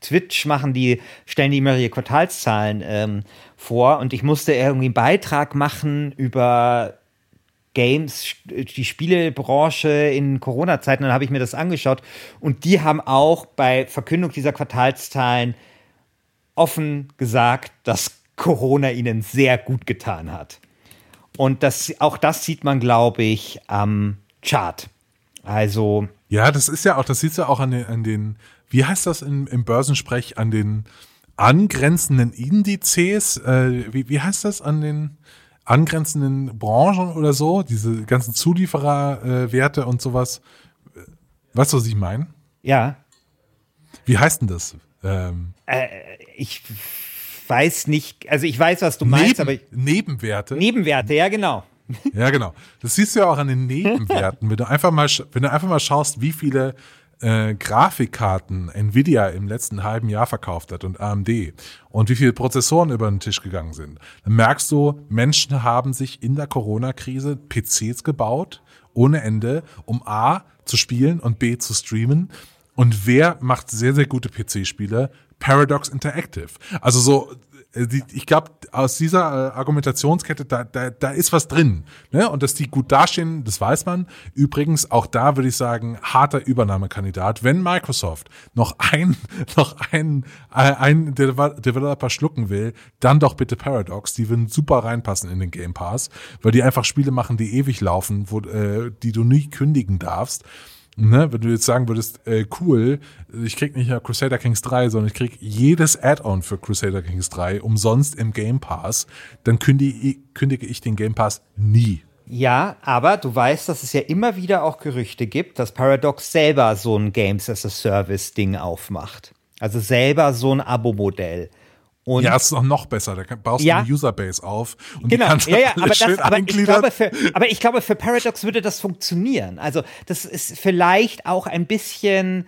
Twitch machen die, stellen die immer ihre Quartalszahlen ähm, vor und ich musste irgendwie einen Beitrag machen über Games, die Spielebranche in Corona-Zeiten, dann habe ich mir das angeschaut und die haben auch bei Verkündung dieser Quartalszahlen offen gesagt, dass Corona ihnen sehr gut getan hat. Und das, auch das sieht man, glaube ich, am Chart. Also. Ja, das ist ja auch, das sieht ja auch an den, an den wie heißt das im, im Börsensprech, an den angrenzenden Indizes, äh, wie, wie heißt das an den, angrenzenden Branchen oder so, diese ganzen Zuliefererwerte äh, und sowas. Weißt du, was ich meine? Ja. Wie heißt denn das? Ähm, äh, ich weiß nicht, also ich weiß, was du meinst, aber. Nebenwerte. Nebenwerte, ja, genau. Ja, genau. Das siehst du ja auch an den [LAUGHS] Nebenwerten. wenn du einfach mal, wenn du einfach mal schaust, wie viele äh, Grafikkarten Nvidia im letzten halben Jahr verkauft hat und AMD und wie viele Prozessoren über den Tisch gegangen sind, dann merkst du, Menschen haben sich in der Corona-Krise PCs gebaut, ohne Ende, um A zu spielen und B zu streamen. Und wer macht sehr, sehr gute PC-Spiele? Paradox Interactive. Also so ich glaube, aus dieser äh, Argumentationskette, da, da, da ist was drin. Ne? Und dass die gut dastehen, das weiß man. Übrigens, auch da würde ich sagen, harter Übernahmekandidat. Wenn Microsoft noch ein, [LAUGHS] noch ein, äh, ein Developer schlucken will, dann doch bitte Paradox. Die würden super reinpassen in den Game Pass, weil die einfach Spiele machen, die ewig laufen, wo, äh, die du nie kündigen darfst. Ne, wenn du jetzt sagen würdest, äh, cool, ich krieg nicht nur Crusader Kings 3, sondern ich krieg jedes Add-on für Crusader Kings 3 umsonst im Game Pass, dann kündige, kündige ich den Game Pass nie. Ja, aber du weißt, dass es ja immer wieder auch Gerüchte gibt, dass Paradox selber so ein Games as a Service Ding aufmacht. Also selber so ein Abo-Modell. Und ja, es ist auch noch besser. Da baust du eine Userbase auf und genau. die ja, ja, aber, das, aber, ich glaube für, aber ich glaube, für Paradox würde das funktionieren. Also, das ist vielleicht auch ein bisschen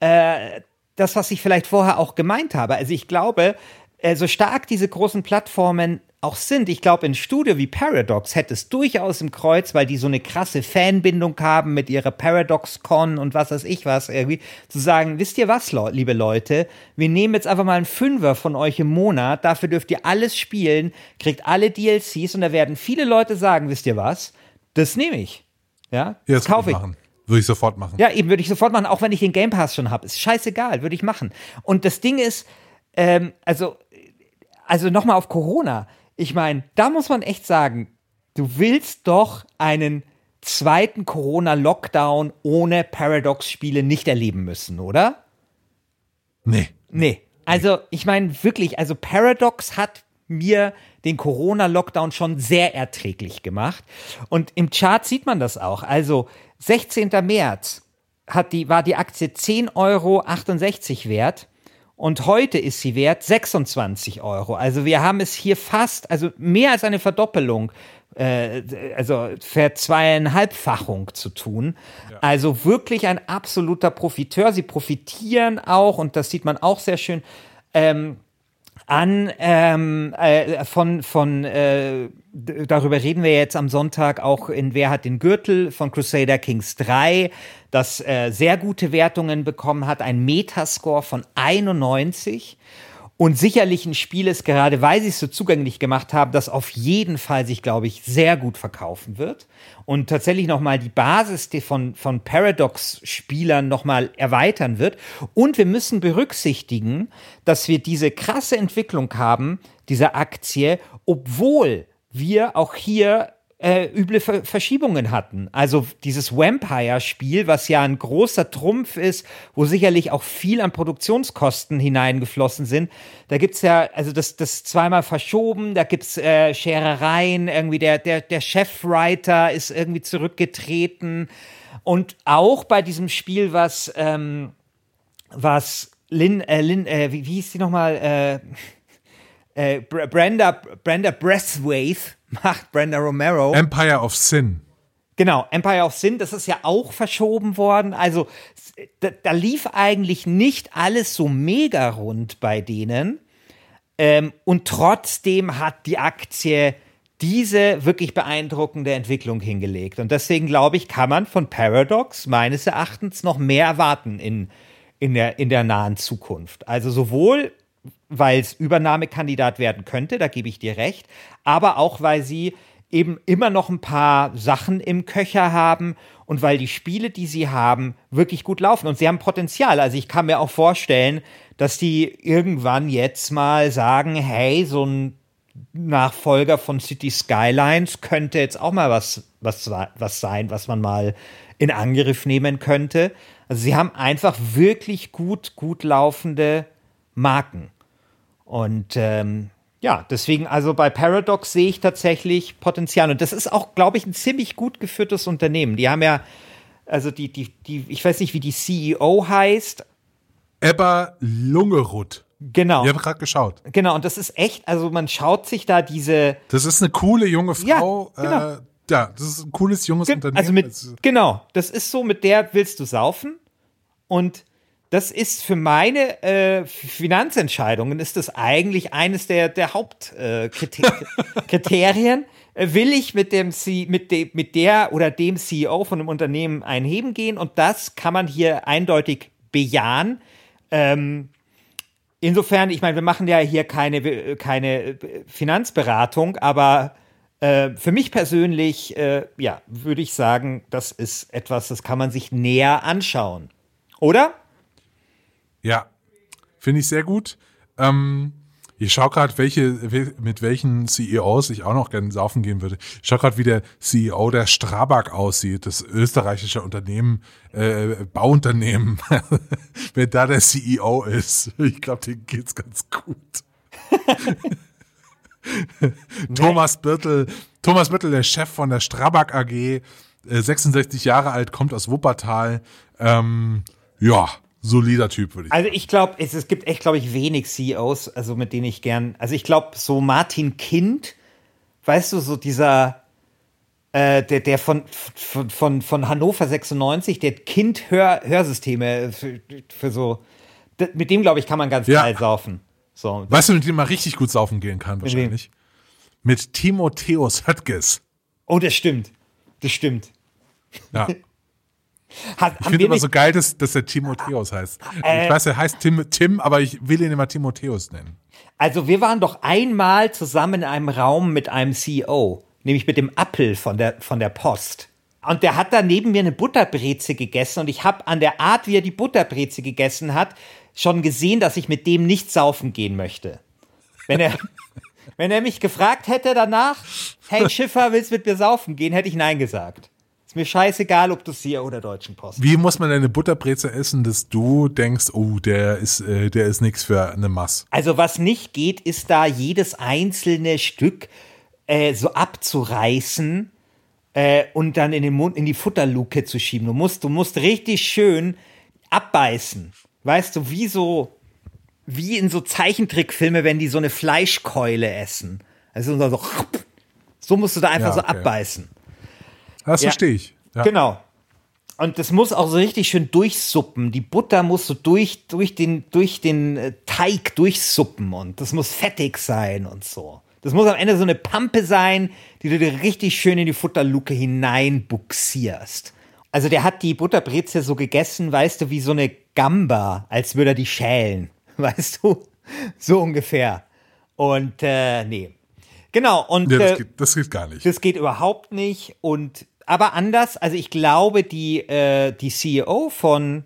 äh, das, was ich vielleicht vorher auch gemeint habe. Also, ich glaube, äh, so stark diese großen Plattformen auch sind. Ich glaube, ein Studio wie Paradox hätte es durchaus im Kreuz, weil die so eine krasse Fanbindung haben mit ihrer Paradox-Con und was weiß ich was irgendwie, zu sagen, wisst ihr was, liebe Leute, wir nehmen jetzt einfach mal einen Fünfer von euch im Monat, dafür dürft ihr alles spielen, kriegt alle DLCs und da werden viele Leute sagen, wisst ihr was, das nehme ich. Ja, ja das kaufe ich. Machen. Würde ich sofort machen. Ja, eben würde ich sofort machen, auch wenn ich den Game Pass schon habe. Ist scheißegal, würde ich machen. Und das Ding ist, ähm, also, also nochmal auf Corona ich meine, da muss man echt sagen, du willst doch einen zweiten Corona-Lockdown ohne Paradox-Spiele nicht erleben müssen, oder? Nee. Nee. Also, ich meine wirklich, also Paradox hat mir den Corona-Lockdown schon sehr erträglich gemacht. Und im Chart sieht man das auch. Also, 16. März hat die, war die Aktie 10,68 Euro wert. Und heute ist sie wert 26 Euro. Also wir haben es hier fast, also mehr als eine Verdoppelung, äh, also Verzweieinhalbfachung zu tun. Ja. Also wirklich ein absoluter Profiteur. Sie profitieren auch, und das sieht man auch sehr schön, ähm, an ähm, äh, von von äh, darüber reden wir jetzt am Sonntag auch in Wer hat den Gürtel von Crusader Kings 3, das äh, sehr gute Wertungen bekommen hat, ein Metascore von 91 und sicherlich ein Spiel ist, gerade weil sie es so zugänglich gemacht haben, das auf jeden Fall sich, glaube ich, sehr gut verkaufen wird. Und tatsächlich nochmal die Basis von, von Paradox-Spielern nochmal erweitern wird. Und wir müssen berücksichtigen, dass wir diese krasse Entwicklung haben, dieser Aktie, obwohl wir auch hier äh, üble Ver Verschiebungen hatten. Also dieses Vampire-Spiel, was ja ein großer Trumpf ist, wo sicherlich auch viel an Produktionskosten hineingeflossen sind. Da gibt's ja, also das, das zweimal verschoben, da gibt's äh, Scherereien, irgendwie der, der, der Chefwriter ist irgendwie zurückgetreten. Und auch bei diesem Spiel, was, ähm, was Lin, äh, Lin, äh, wie, wie hieß die nochmal? Äh, [LAUGHS] äh, Brenda, Brenda Breathwaite macht Brenda Romero. Empire of Sin. Genau, Empire of Sin, das ist ja auch verschoben worden. Also da, da lief eigentlich nicht alles so mega rund bei denen. Ähm, und trotzdem hat die Aktie diese wirklich beeindruckende Entwicklung hingelegt. Und deswegen glaube ich, kann man von Paradox meines Erachtens noch mehr erwarten in, in, der, in der nahen Zukunft. Also sowohl weil es Übernahmekandidat werden könnte, da gebe ich dir recht, aber auch weil sie eben immer noch ein paar Sachen im Köcher haben und weil die Spiele, die sie haben, wirklich gut laufen und sie haben Potenzial. Also ich kann mir auch vorstellen, dass die irgendwann jetzt mal sagen, hey, so ein Nachfolger von City Skylines könnte jetzt auch mal was, was, was sein, was man mal in Angriff nehmen könnte. Also sie haben einfach wirklich gut, gut laufende Marken. Und ähm, ja, deswegen, also bei Paradox sehe ich tatsächlich Potenzial. Und das ist auch, glaube ich, ein ziemlich gut geführtes Unternehmen. Die haben ja, also die, die, die, ich weiß nicht, wie die CEO heißt. Ebba Lungerud. Genau. Ich habe gerade geschaut. Genau, und das ist echt, also man schaut sich da diese. Das ist eine coole junge Frau. Ja, genau. Äh, ja das ist ein cooles junges Ge Unternehmen. Also mit, genau, das ist so, mit der willst du saufen. Und das ist für meine äh, Finanzentscheidungen ist das eigentlich eines der, der Hauptkriterien. [LAUGHS] Äh, Will ich mit dem C, mit, de, mit der oder dem CEO von einem Unternehmen einheben gehen? Und das kann man hier eindeutig bejahen. Ähm, insofern, ich meine, wir machen ja hier keine, keine Finanzberatung, aber äh, für mich persönlich, äh, ja, würde ich sagen, das ist etwas, das kann man sich näher anschauen. Oder? Ja, finde ich sehr gut. Ähm, ich schaue gerade, welche, mit welchen CEOs ich auch noch gerne saufen gehen würde. Ich schaue gerade, wie der CEO der Strabag aussieht, das österreichische Unternehmen, äh, Bauunternehmen. [LAUGHS] Wer da der CEO ist, [LAUGHS] ich glaube, dem geht's ganz gut. [LAUGHS] Thomas Birtel, Thomas Birtel, der Chef von der Strabag AG, äh, 66 Jahre alt, kommt aus Wuppertal. Ähm, ja, solider Typ, würde ich sagen. Also ich glaube, es, es, gibt echt, glaube ich, wenig CEOs, also mit denen ich gern, also ich glaube, so Martin Kind, weißt du, so dieser, äh, der, der von, von, von, von Hannover 96, der Kind-Hörsysteme für, für, so, mit dem, glaube ich, kann man ganz ja. geil saufen. So. Weißt du, mit dem man richtig gut saufen gehen kann, wahrscheinlich? Mit Timotheus Höttges. Oh, das stimmt. Das stimmt. Ja. [LAUGHS] Hat, ich finde immer so geil, dass, dass er Timotheus heißt. Äh, ich weiß, er heißt Tim, Tim, aber ich will ihn immer Timotheus nennen. Also wir waren doch einmal zusammen in einem Raum mit einem CEO, nämlich mit dem Appel von der, von der Post. Und der hat da neben mir eine Butterbreze gegessen und ich habe an der Art, wie er die Butterbreze gegessen hat, schon gesehen, dass ich mit dem nicht saufen gehen möchte. Wenn er, [LAUGHS] wenn er mich gefragt hätte danach, hey Schiffer, willst du mit mir saufen gehen, hätte ich Nein gesagt. Ist mir scheißegal, ob du hier oder Deutschen Post. Wie muss man eine Butterbreze essen, dass du denkst, oh, der ist, äh, der ist nichts für eine Mass? Also was nicht geht, ist da jedes einzelne Stück äh, so abzureißen äh, und dann in den Mund, in die Futterluke zu schieben. Du musst, du musst richtig schön abbeißen. Weißt du, wie so, wie in so Zeichentrickfilme, wenn die so eine Fleischkeule essen. Also so, so musst du da einfach ja, okay. so abbeißen. Das ja. verstehe ich. Ja. Genau. Und das muss auch so richtig schön durchsuppen. Die Butter muss so durch, durch, den, durch den äh, Teig durchsuppen und das muss fettig sein und so. Das muss am Ende so eine Pampe sein, die du dir richtig schön in die Futterluke hineinbuxierst. Also der hat die Butterbreze so gegessen, weißt du, wie so eine Gamba, als würde er die schälen. [LAUGHS] Weißt du? So ungefähr. Und äh, nee. Genau, und ja, das, äh, geht, das geht gar nicht. Das geht überhaupt nicht. Und aber anders. Also ich glaube, die, äh, die CEO von,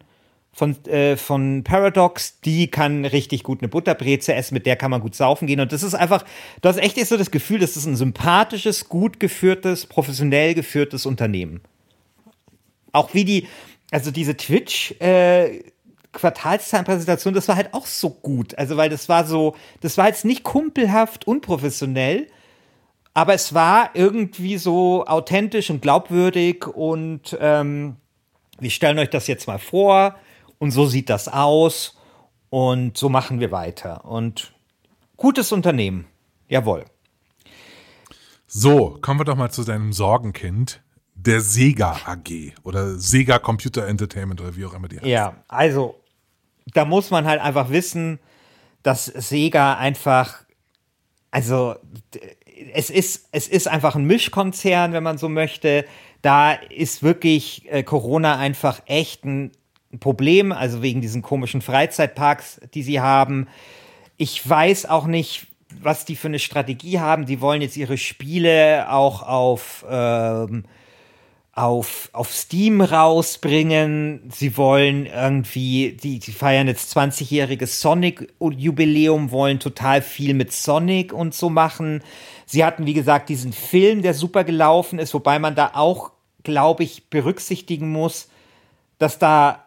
von, äh, von Paradox, die kann richtig gut eine Butterbreze essen, mit der kann man gut saufen gehen. Und das ist einfach, du hast echt so das Gefühl, das ist ein sympathisches, gut geführtes, professionell geführtes Unternehmen. Auch wie die, also diese Twitch, äh, Quartalszahlenpräsentation, das war halt auch so gut. Also, weil das war so, das war jetzt nicht kumpelhaft, unprofessionell, aber es war irgendwie so authentisch und glaubwürdig und ähm, wir stellen euch das jetzt mal vor und so sieht das aus und so machen wir weiter. Und gutes Unternehmen. Jawohl. So, kommen wir doch mal zu deinem Sorgenkind, der Sega AG oder Sega Computer Entertainment oder wie auch immer die heißt. Ja, also da muss man halt einfach wissen, dass Sega einfach, also es ist, es ist einfach ein Mischkonzern, wenn man so möchte. Da ist wirklich äh, Corona einfach echt ein Problem, also wegen diesen komischen Freizeitparks, die sie haben. Ich weiß auch nicht, was die für eine Strategie haben. Die wollen jetzt ihre Spiele auch auf, ähm, auf, auf Steam rausbringen. Sie wollen irgendwie, die, die feiern jetzt 20-jähriges Sonic-Jubiläum, wollen total viel mit Sonic und so machen. Sie hatten, wie gesagt, diesen Film, der super gelaufen ist, wobei man da auch, glaube ich, berücksichtigen muss, dass da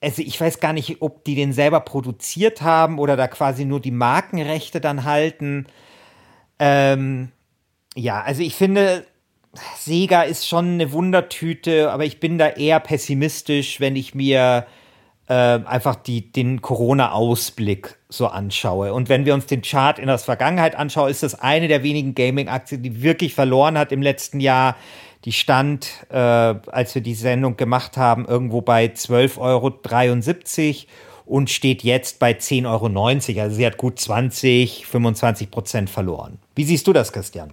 also ich weiß gar nicht, ob die den selber produziert haben oder da quasi nur die Markenrechte dann halten. Ähm, ja, also ich finde, Sega ist schon eine Wundertüte, aber ich bin da eher pessimistisch, wenn ich mir äh, einfach die, den Corona-Ausblick so anschaue. Und wenn wir uns den Chart in der Vergangenheit anschauen, ist das eine der wenigen Gaming-Aktien, die wirklich verloren hat im letzten Jahr. Die stand, äh, als wir die Sendung gemacht haben, irgendwo bei 12,73 Euro und steht jetzt bei 10,90 Euro. Also sie hat gut 20, 25 Prozent verloren. Wie siehst du das, Christian?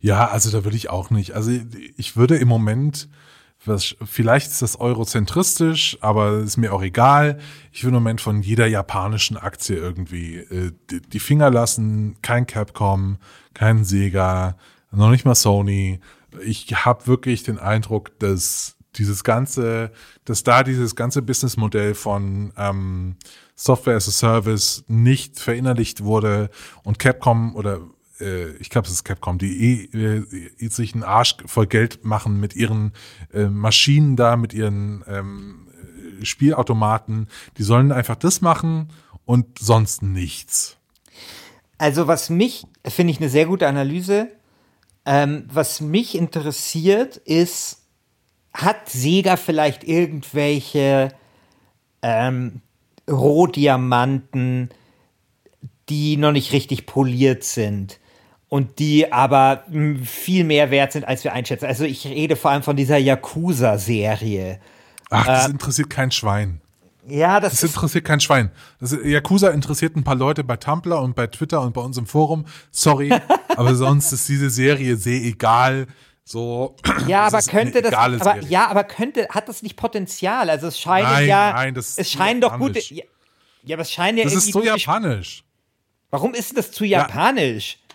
Ja, also da würde ich auch nicht. Also ich würde im Moment, was, vielleicht ist das eurozentristisch, aber ist mir auch egal. Ich würde im Moment von jeder japanischen Aktie irgendwie äh, die, die Finger lassen. Kein Capcom, kein Sega, noch nicht mal Sony, ich habe wirklich den Eindruck, dass dieses ganze, dass da dieses ganze Businessmodell von ähm, Software as a Service nicht verinnerlicht wurde und Capcom oder äh, ich glaube, es ist Capcom, die eh, äh, sich einen Arsch voll Geld machen mit ihren äh, Maschinen da, mit ihren ähm, Spielautomaten. Die sollen einfach das machen und sonst nichts. Also was mich, finde ich eine sehr gute Analyse, ähm, was mich interessiert ist, hat Sega vielleicht irgendwelche ähm, Rohdiamanten, die noch nicht richtig poliert sind und die aber hm, viel mehr wert sind, als wir einschätzen. Also ich rede vor allem von dieser Yakuza-Serie. Ach, das äh, interessiert kein Schwein. Ja, das, das interessiert kein Schwein. Das, Yakuza interessiert ein paar Leute bei Tumblr und bei Twitter und bei uns im Forum. Sorry, [LAUGHS] aber sonst ist diese Serie sehr egal. So. Ja, aber könnte das, aber, Serie. ja, aber könnte, hat das nicht Potenzial? Also es scheint nein, ja, nein, das es scheinen doch gute, ja, ja, aber es scheint ja Das ist so japanisch. Warum ist das zu japanisch? Ja,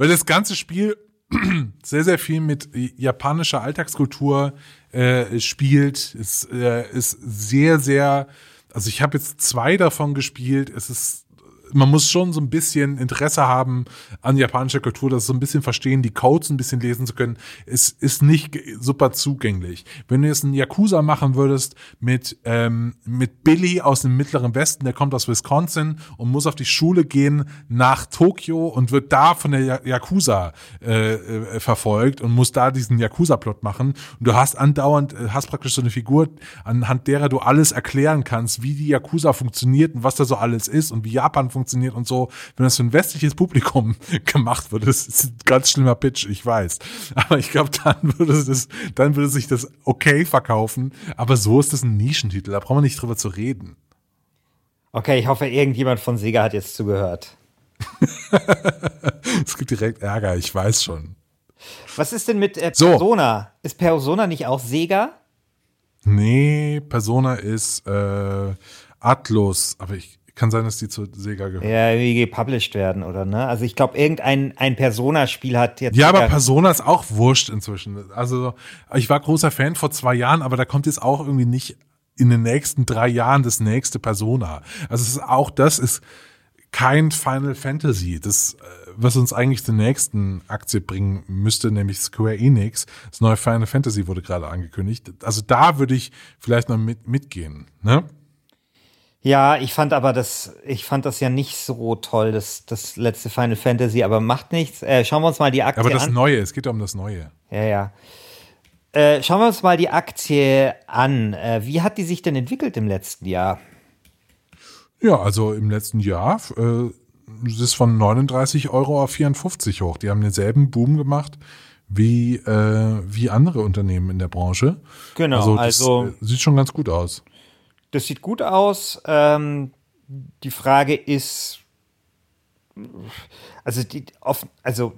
weil das ganze Spiel [CLEARS THROAT] sehr, sehr viel mit japanischer Alltagskultur äh, spielt. Es äh, ist sehr, sehr, also ich habe jetzt zwei davon gespielt. Es ist man muss schon so ein bisschen Interesse haben an japanischer Kultur, das so ein bisschen verstehen, die Codes ein bisschen lesen zu können. Es ist nicht super zugänglich. Wenn du jetzt einen Yakuza machen würdest mit, ähm, mit Billy aus dem mittleren Westen, der kommt aus Wisconsin und muss auf die Schule gehen nach Tokio und wird da von der Yakuza äh, äh, verfolgt und muss da diesen Yakuza-Plot machen. Und du hast andauernd, äh, hast praktisch so eine Figur, anhand derer du alles erklären kannst, wie die Yakuza funktioniert und was da so alles ist und wie Japan funktioniert funktioniert und so. Wenn das für ein westliches Publikum [LAUGHS] gemacht wird, das ist ein ganz schlimmer Pitch, ich weiß. Aber ich glaube, dann würde es, dann würde sich das okay verkaufen. Aber so ist das ein Nischentitel. Da brauchen wir nicht drüber zu reden. Okay, ich hoffe, irgendjemand von Sega hat jetzt zugehört. [LAUGHS] es gibt direkt Ärger, ich weiß schon. Was ist denn mit äh, Persona? So. Ist Persona nicht auch Sega? Nee, Persona ist äh, Atlus, aber ich, kann sein, dass die zu Sega gehören. Ja, wie gepublished werden, oder ne? Also ich glaube, irgendein ein Persona-Spiel hat jetzt. Ja, aber Persona ist auch wurscht inzwischen. Also ich war großer Fan vor zwei Jahren, aber da kommt jetzt auch irgendwie nicht in den nächsten drei Jahren das nächste Persona. Also es ist auch das ist kein Final Fantasy. Das, äh, was uns eigentlich zur nächsten Aktie bringen müsste, nämlich Square Enix. Das neue Final Fantasy wurde gerade angekündigt. Also da würde ich vielleicht noch mit, mitgehen, ne? Ja, ich fand aber das, ich fand das ja nicht so toll, das, das letzte Final Fantasy, aber macht nichts. Äh, schauen wir uns mal die Aktie an. Aber das an. Neue, es geht ja um das Neue. Ja, ja. Äh, schauen wir uns mal die Aktie an. Äh, wie hat die sich denn entwickelt im letzten Jahr? Ja, also im letzten Jahr äh, ist es von 39 Euro auf 54 hoch. Die haben denselben Boom gemacht wie, äh, wie andere Unternehmen in der Branche. Genau, also, das, also äh, sieht schon ganz gut aus. Das sieht gut aus. Ähm, die Frage ist, also die, also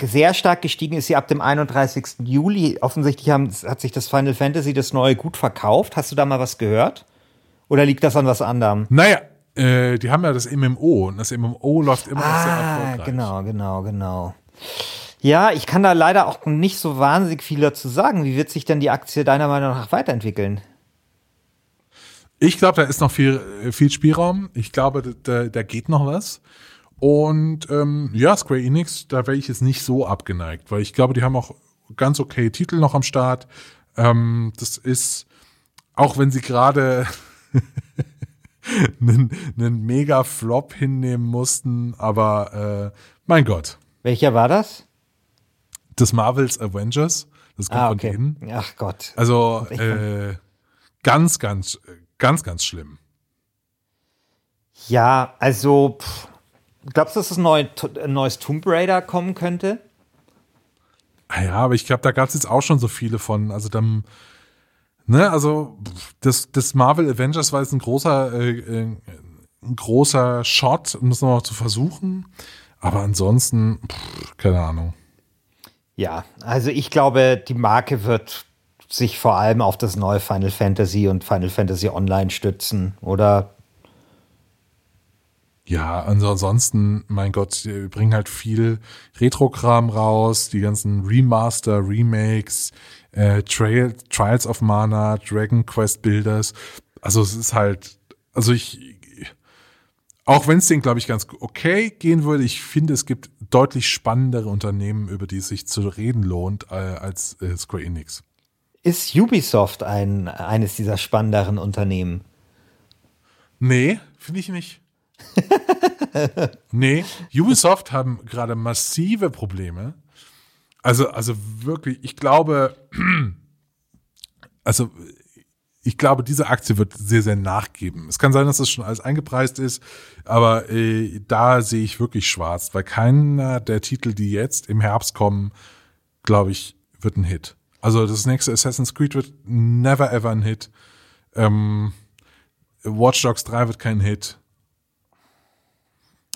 sehr stark gestiegen ist sie ab dem 31. Juli. Offensichtlich haben, hat sich das Final Fantasy das neue gut verkauft. Hast du da mal was gehört? Oder liegt das an was anderem? Naja, äh, die haben ja das MMO und das MMO läuft immer ah, noch sehr erfolgreich. Genau, genau, genau. Ja, ich kann da leider auch nicht so wahnsinnig viel dazu sagen. Wie wird sich denn die Aktie deiner Meinung nach weiterentwickeln? Ich glaube, da ist noch viel, viel Spielraum. Ich glaube, da, da geht noch was. Und ähm, ja, Square Enix, da wäre ich jetzt nicht so abgeneigt, weil ich glaube, die haben auch ganz okay Titel noch am Start. Ähm, das ist, auch wenn sie gerade [LAUGHS] einen, einen mega Flop hinnehmen mussten, aber äh, mein Gott. Welcher war das? Das Marvels Avengers. Das kommt ah, okay. von denen. Ach Gott. Also äh, ganz, ganz, ganz, ganz schlimm. Ja, also pff, glaubst du, dass das neue, ein neues Tomb Raider kommen könnte? Ja, aber ich glaube, da gab es jetzt auch schon so viele von. Also dann, ne, also das, das Marvel Avengers war jetzt ein großer, äh, äh ein großer Shot, um das noch zu versuchen. Aber ansonsten, pff, keine Ahnung. Ja, also ich glaube, die Marke wird sich vor allem auf das neue Final Fantasy und Final Fantasy Online stützen, oder? Ja, also ansonsten, mein Gott, wir bringen halt viel Retro-Kram raus, die ganzen Remaster, Remakes, äh, Trail, Trials of Mana, Dragon Quest Builders. Also es ist halt, also ich, auch wenn es denen, glaube ich, ganz okay gehen würde, ich finde, es gibt deutlich spannendere Unternehmen, über die es sich zu reden lohnt, äh, als äh, Square Enix. Ist Ubisoft ein, eines dieser spannenderen Unternehmen? Nee, finde ich nicht. [LAUGHS] nee, Ubisoft haben gerade massive Probleme. Also, also wirklich, ich glaube, [CLEARS THROAT] also ich glaube, diese Aktie wird sehr, sehr nachgeben. Es kann sein, dass das schon alles eingepreist ist, aber äh, da sehe ich wirklich schwarz, weil keiner der Titel, die jetzt im Herbst kommen, glaube ich, wird ein Hit. Also das nächste Assassin's Creed wird never ever ein Hit. Ähm, Watch Dogs 3 wird kein Hit.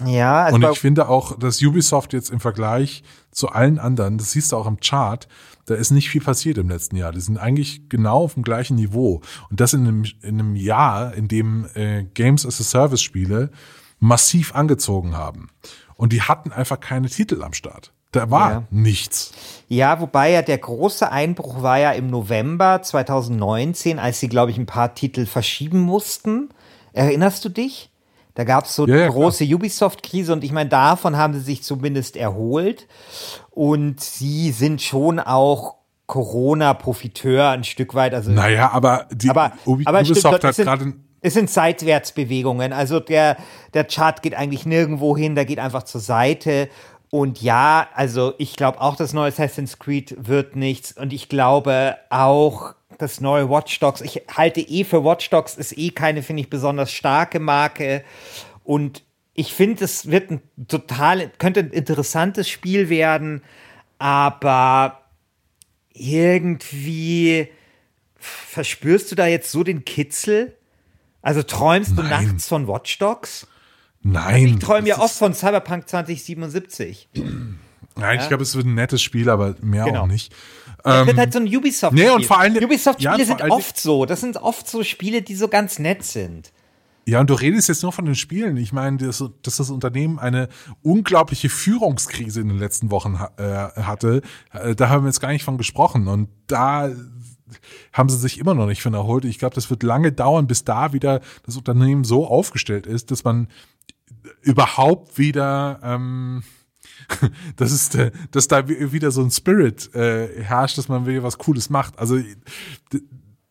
Ja, also und ich finde auch, dass Ubisoft jetzt im Vergleich zu allen anderen, das siehst du auch im Chart, da ist nicht viel passiert im letzten Jahr. Die sind eigentlich genau auf dem gleichen Niveau. Und das in einem, in einem Jahr, in dem äh, Games as a Service Spiele massiv angezogen haben. Und die hatten einfach keine Titel am Start. Da war ja. nichts. Ja, wobei ja der große Einbruch war ja im November 2019, als sie, glaube ich, ein paar Titel verschieben mussten. Erinnerst du dich? Da gab es so ja, eine ja, große Ubisoft-Krise und ich meine, davon haben sie sich zumindest erholt. Und sie sind schon auch Corona-Profiteur ein Stück weit. Also, naja, aber, die aber, aber Ubisoft hat gerade es sind Seitwärtsbewegungen. Also der, der Chart geht eigentlich nirgendwo hin, der geht einfach zur Seite. Und ja, also ich glaube auch, das neue Assassin's Creed wird nichts. Und ich glaube auch, das neue Watch Dogs, ich halte eh für Watch Dogs, ist eh keine, finde ich, besonders starke Marke. Und ich finde, es wird ein total, könnte ein interessantes Spiel werden, aber irgendwie verspürst du da jetzt so den Kitzel? Also träumst du Nein. nachts von Watch Dogs? Nein. Ich träume ja oft von Cyberpunk 2077. Nein, ja? ich glaube, es wird ein nettes Spiel, aber mehr genau. auch nicht. Es wird halt so ein Ubisoft-Spiel. Nee, und vor allem. Ubisoft-Spiele ja, sind oft so. Das sind oft so Spiele, die so ganz nett sind. Ja, und du redest jetzt nur von den Spielen. Ich meine, dass, dass das Unternehmen eine unglaubliche Führungskrise in den letzten Wochen äh, hatte, äh, da haben wir jetzt gar nicht von gesprochen. Und da haben sie sich immer noch nicht von erholt. Ich glaube, das wird lange dauern, bis da wieder das Unternehmen so aufgestellt ist, dass man überhaupt wieder ähm, [LAUGHS] das ist, äh, dass da wieder so ein Spirit äh, herrscht, dass man wieder was Cooles macht. Also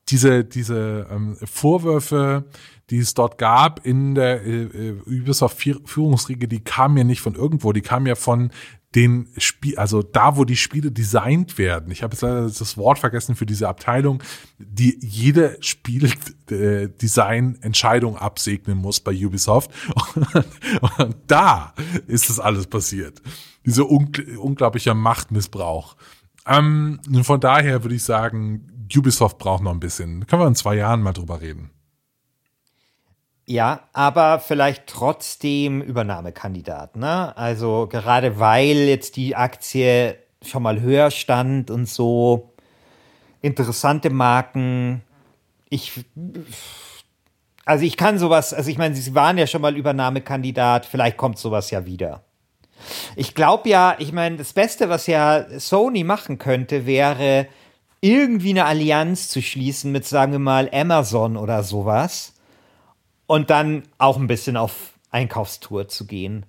diese, diese ähm, Vorwürfe, die es dort gab in der äh, äh Ubisoft-Führungsriege, die kamen ja nicht von irgendwo, die kamen ja von den Spiel, also da, wo die Spiele designt werden. Ich habe jetzt leider das Wort vergessen für diese Abteilung, die jede Spieldesign-Entscheidung absegnen muss bei Ubisoft. Und, [LAUGHS] und da ist das alles passiert. Dieser ungl unglaubliche Machtmissbrauch. Ähm, von daher würde ich sagen, Ubisoft braucht noch ein bisschen. Können wir in zwei Jahren mal drüber reden. Ja, aber vielleicht trotzdem Übernahmekandidat, ne? Also gerade weil jetzt die Aktie schon mal höher stand und so interessante Marken. Ich, also ich kann sowas, also ich meine, sie waren ja schon mal Übernahmekandidat, vielleicht kommt sowas ja wieder. Ich glaube ja, ich meine, das Beste, was ja Sony machen könnte, wäre irgendwie eine Allianz zu schließen mit, sagen wir mal, Amazon oder sowas und dann auch ein bisschen auf Einkaufstour zu gehen.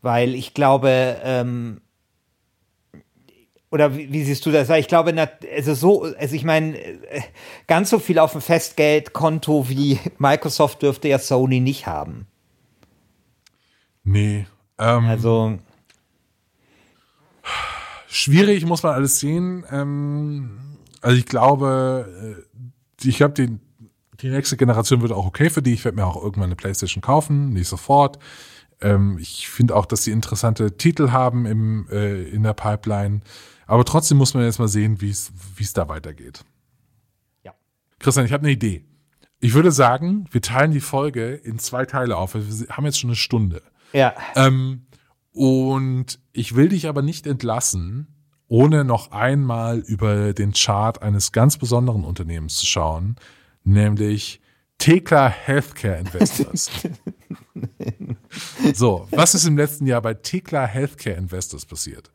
Weil ich glaube, ähm, oder wie, wie, siehst du das? Ich glaube, also so, also ich meine, ganz so viel auf dem Festgeldkonto wie Microsoft dürfte ja Sony nicht haben. Nee. Ähm, also schwierig muss man alles sehen. Ähm, also ich glaube, äh, ich habe den die nächste Generation wird auch okay für die. Ich werde mir auch irgendwann eine Playstation kaufen, nicht sofort. Ähm, ich finde auch, dass sie interessante Titel haben im, äh, in der Pipeline. Aber trotzdem muss man jetzt mal sehen, wie es da weitergeht. Ja. Christian, ich habe eine Idee. Ich würde sagen, wir teilen die Folge in zwei Teile auf. Wir haben jetzt schon eine Stunde. Ja. Ähm, und ich will dich aber nicht entlassen, ohne noch einmal über den Chart eines ganz besonderen Unternehmens zu schauen, nämlich Tekla Healthcare Investors. [LAUGHS] so, was ist im letzten Jahr bei Tekla Healthcare Investors passiert?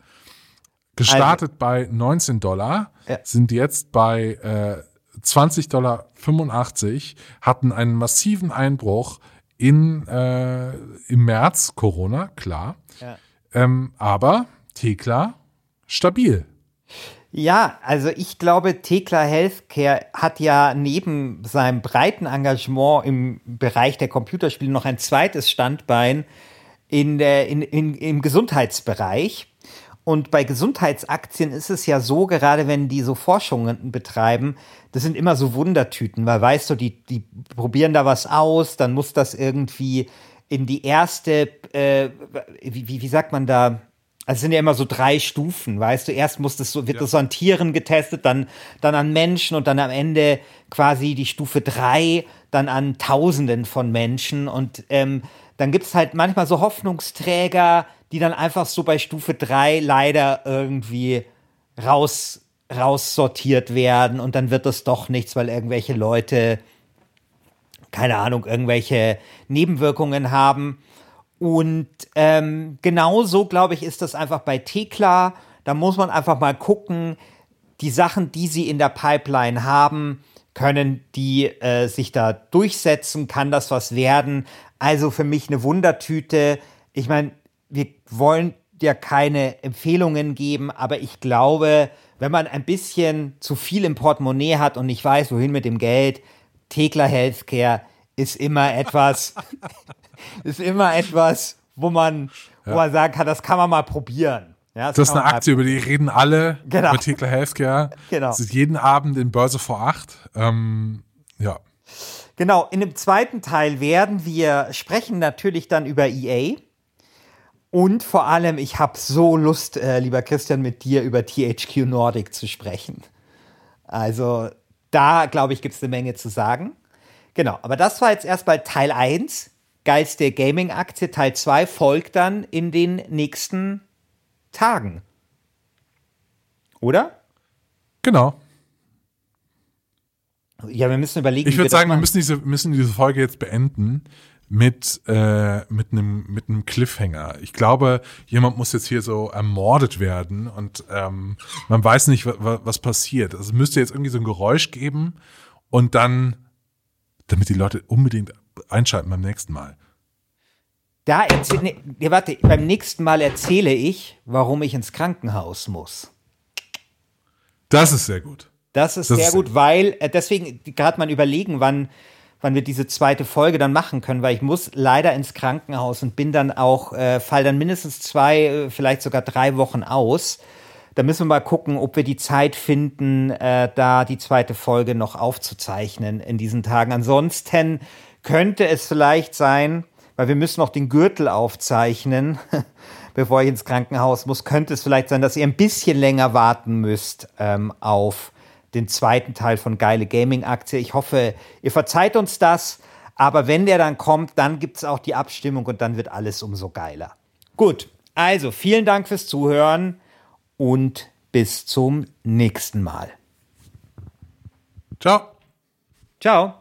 Gestartet also, bei 19 Dollar, ja. sind jetzt bei äh, 20 Dollar 85, hatten einen massiven Einbruch in, äh, im März, Corona, klar. Ja. Ähm, aber Tekla stabil. Ja, also ich glaube, Tekla Healthcare hat ja neben seinem breiten Engagement im Bereich der Computerspiele noch ein zweites Standbein in der, in, in, im Gesundheitsbereich. Und bei Gesundheitsaktien ist es ja so, gerade wenn die so Forschungen betreiben, das sind immer so Wundertüten, weil weißt du, die, die probieren da was aus, dann muss das irgendwie in die erste, äh, wie, wie, wie sagt man da, also es sind ja immer so drei Stufen, weißt du, erst muss das so, wird ja. das so an Tieren getestet, dann, dann an Menschen und dann am Ende quasi die Stufe drei, dann an Tausenden von Menschen und ähm, dann gibt es halt manchmal so Hoffnungsträger, die dann einfach so bei Stufe drei leider irgendwie raus, raussortiert werden und dann wird das doch nichts, weil irgendwelche Leute, keine Ahnung, irgendwelche Nebenwirkungen haben. Und ähm, genauso, glaube ich, ist das einfach bei Tekla. Da muss man einfach mal gucken, die Sachen, die sie in der Pipeline haben, können die äh, sich da durchsetzen? Kann das was werden? Also für mich eine Wundertüte. Ich meine, wir wollen ja keine Empfehlungen geben, aber ich glaube, wenn man ein bisschen zu viel im Portemonnaie hat und nicht weiß, wohin mit dem Geld, Tekla Healthcare ist immer etwas, [LAUGHS] ist immer etwas, wo man, ja. wo man sagen kann, das kann man mal probieren. Ja, das, das ist eine Aktie, über die reden alle genau. über Tekla Healthcare. Genau. Das ist jeden Abend in Börse vor acht. Ähm, ja. Genau, in dem zweiten Teil werden wir sprechen natürlich dann über EA. Und vor allem, ich habe so Lust, äh, lieber Christian, mit dir über THQ Nordic zu sprechen. Also da, glaube ich, gibt es eine Menge zu sagen. Genau, aber das war jetzt erstmal Teil 1 geilste Gaming-Aktie Teil 2 folgt dann in den nächsten Tagen. Oder? Genau. Ja, wir müssen überlegen. Ich würde sagen, wir müssen diese, müssen diese Folge jetzt beenden. mit äh, mit einem mit einem Cliffhanger. Ich glaube, jemand muss jetzt hier so ermordet werden und ähm, man weiß nicht, was, passiert. Also es müsste jetzt irgendwie so ein Geräusch geben und dann, damit die Leute unbedingt einschalten beim nächsten Mal. Da erzähle, nee, warte, beim nächsten Mal erzähle ich, warum ich ins Krankenhaus muss. Das ist sehr gut. Das ist das sehr ist gut, weil äh, deswegen gerade mal überlegen, wann, wann wir diese zweite Folge dann machen können, weil ich muss leider ins Krankenhaus und bin dann auch, äh, fall dann mindestens zwei, äh, vielleicht sogar drei Wochen aus. Da müssen wir mal gucken, ob wir die Zeit finden, äh, da die zweite Folge noch aufzuzeichnen in diesen Tagen. Ansonsten könnte es vielleicht sein, weil wir müssen noch den Gürtel aufzeichnen, [LAUGHS] bevor ich ins Krankenhaus muss, könnte es vielleicht sein, dass ihr ein bisschen länger warten müsst ähm, auf den zweiten Teil von Geile Gaming-Aktie. Ich hoffe, ihr verzeiht uns das. Aber wenn der dann kommt, dann gibt es auch die Abstimmung und dann wird alles umso geiler. Gut, also vielen Dank fürs Zuhören und bis zum nächsten Mal. Ciao. Ciao.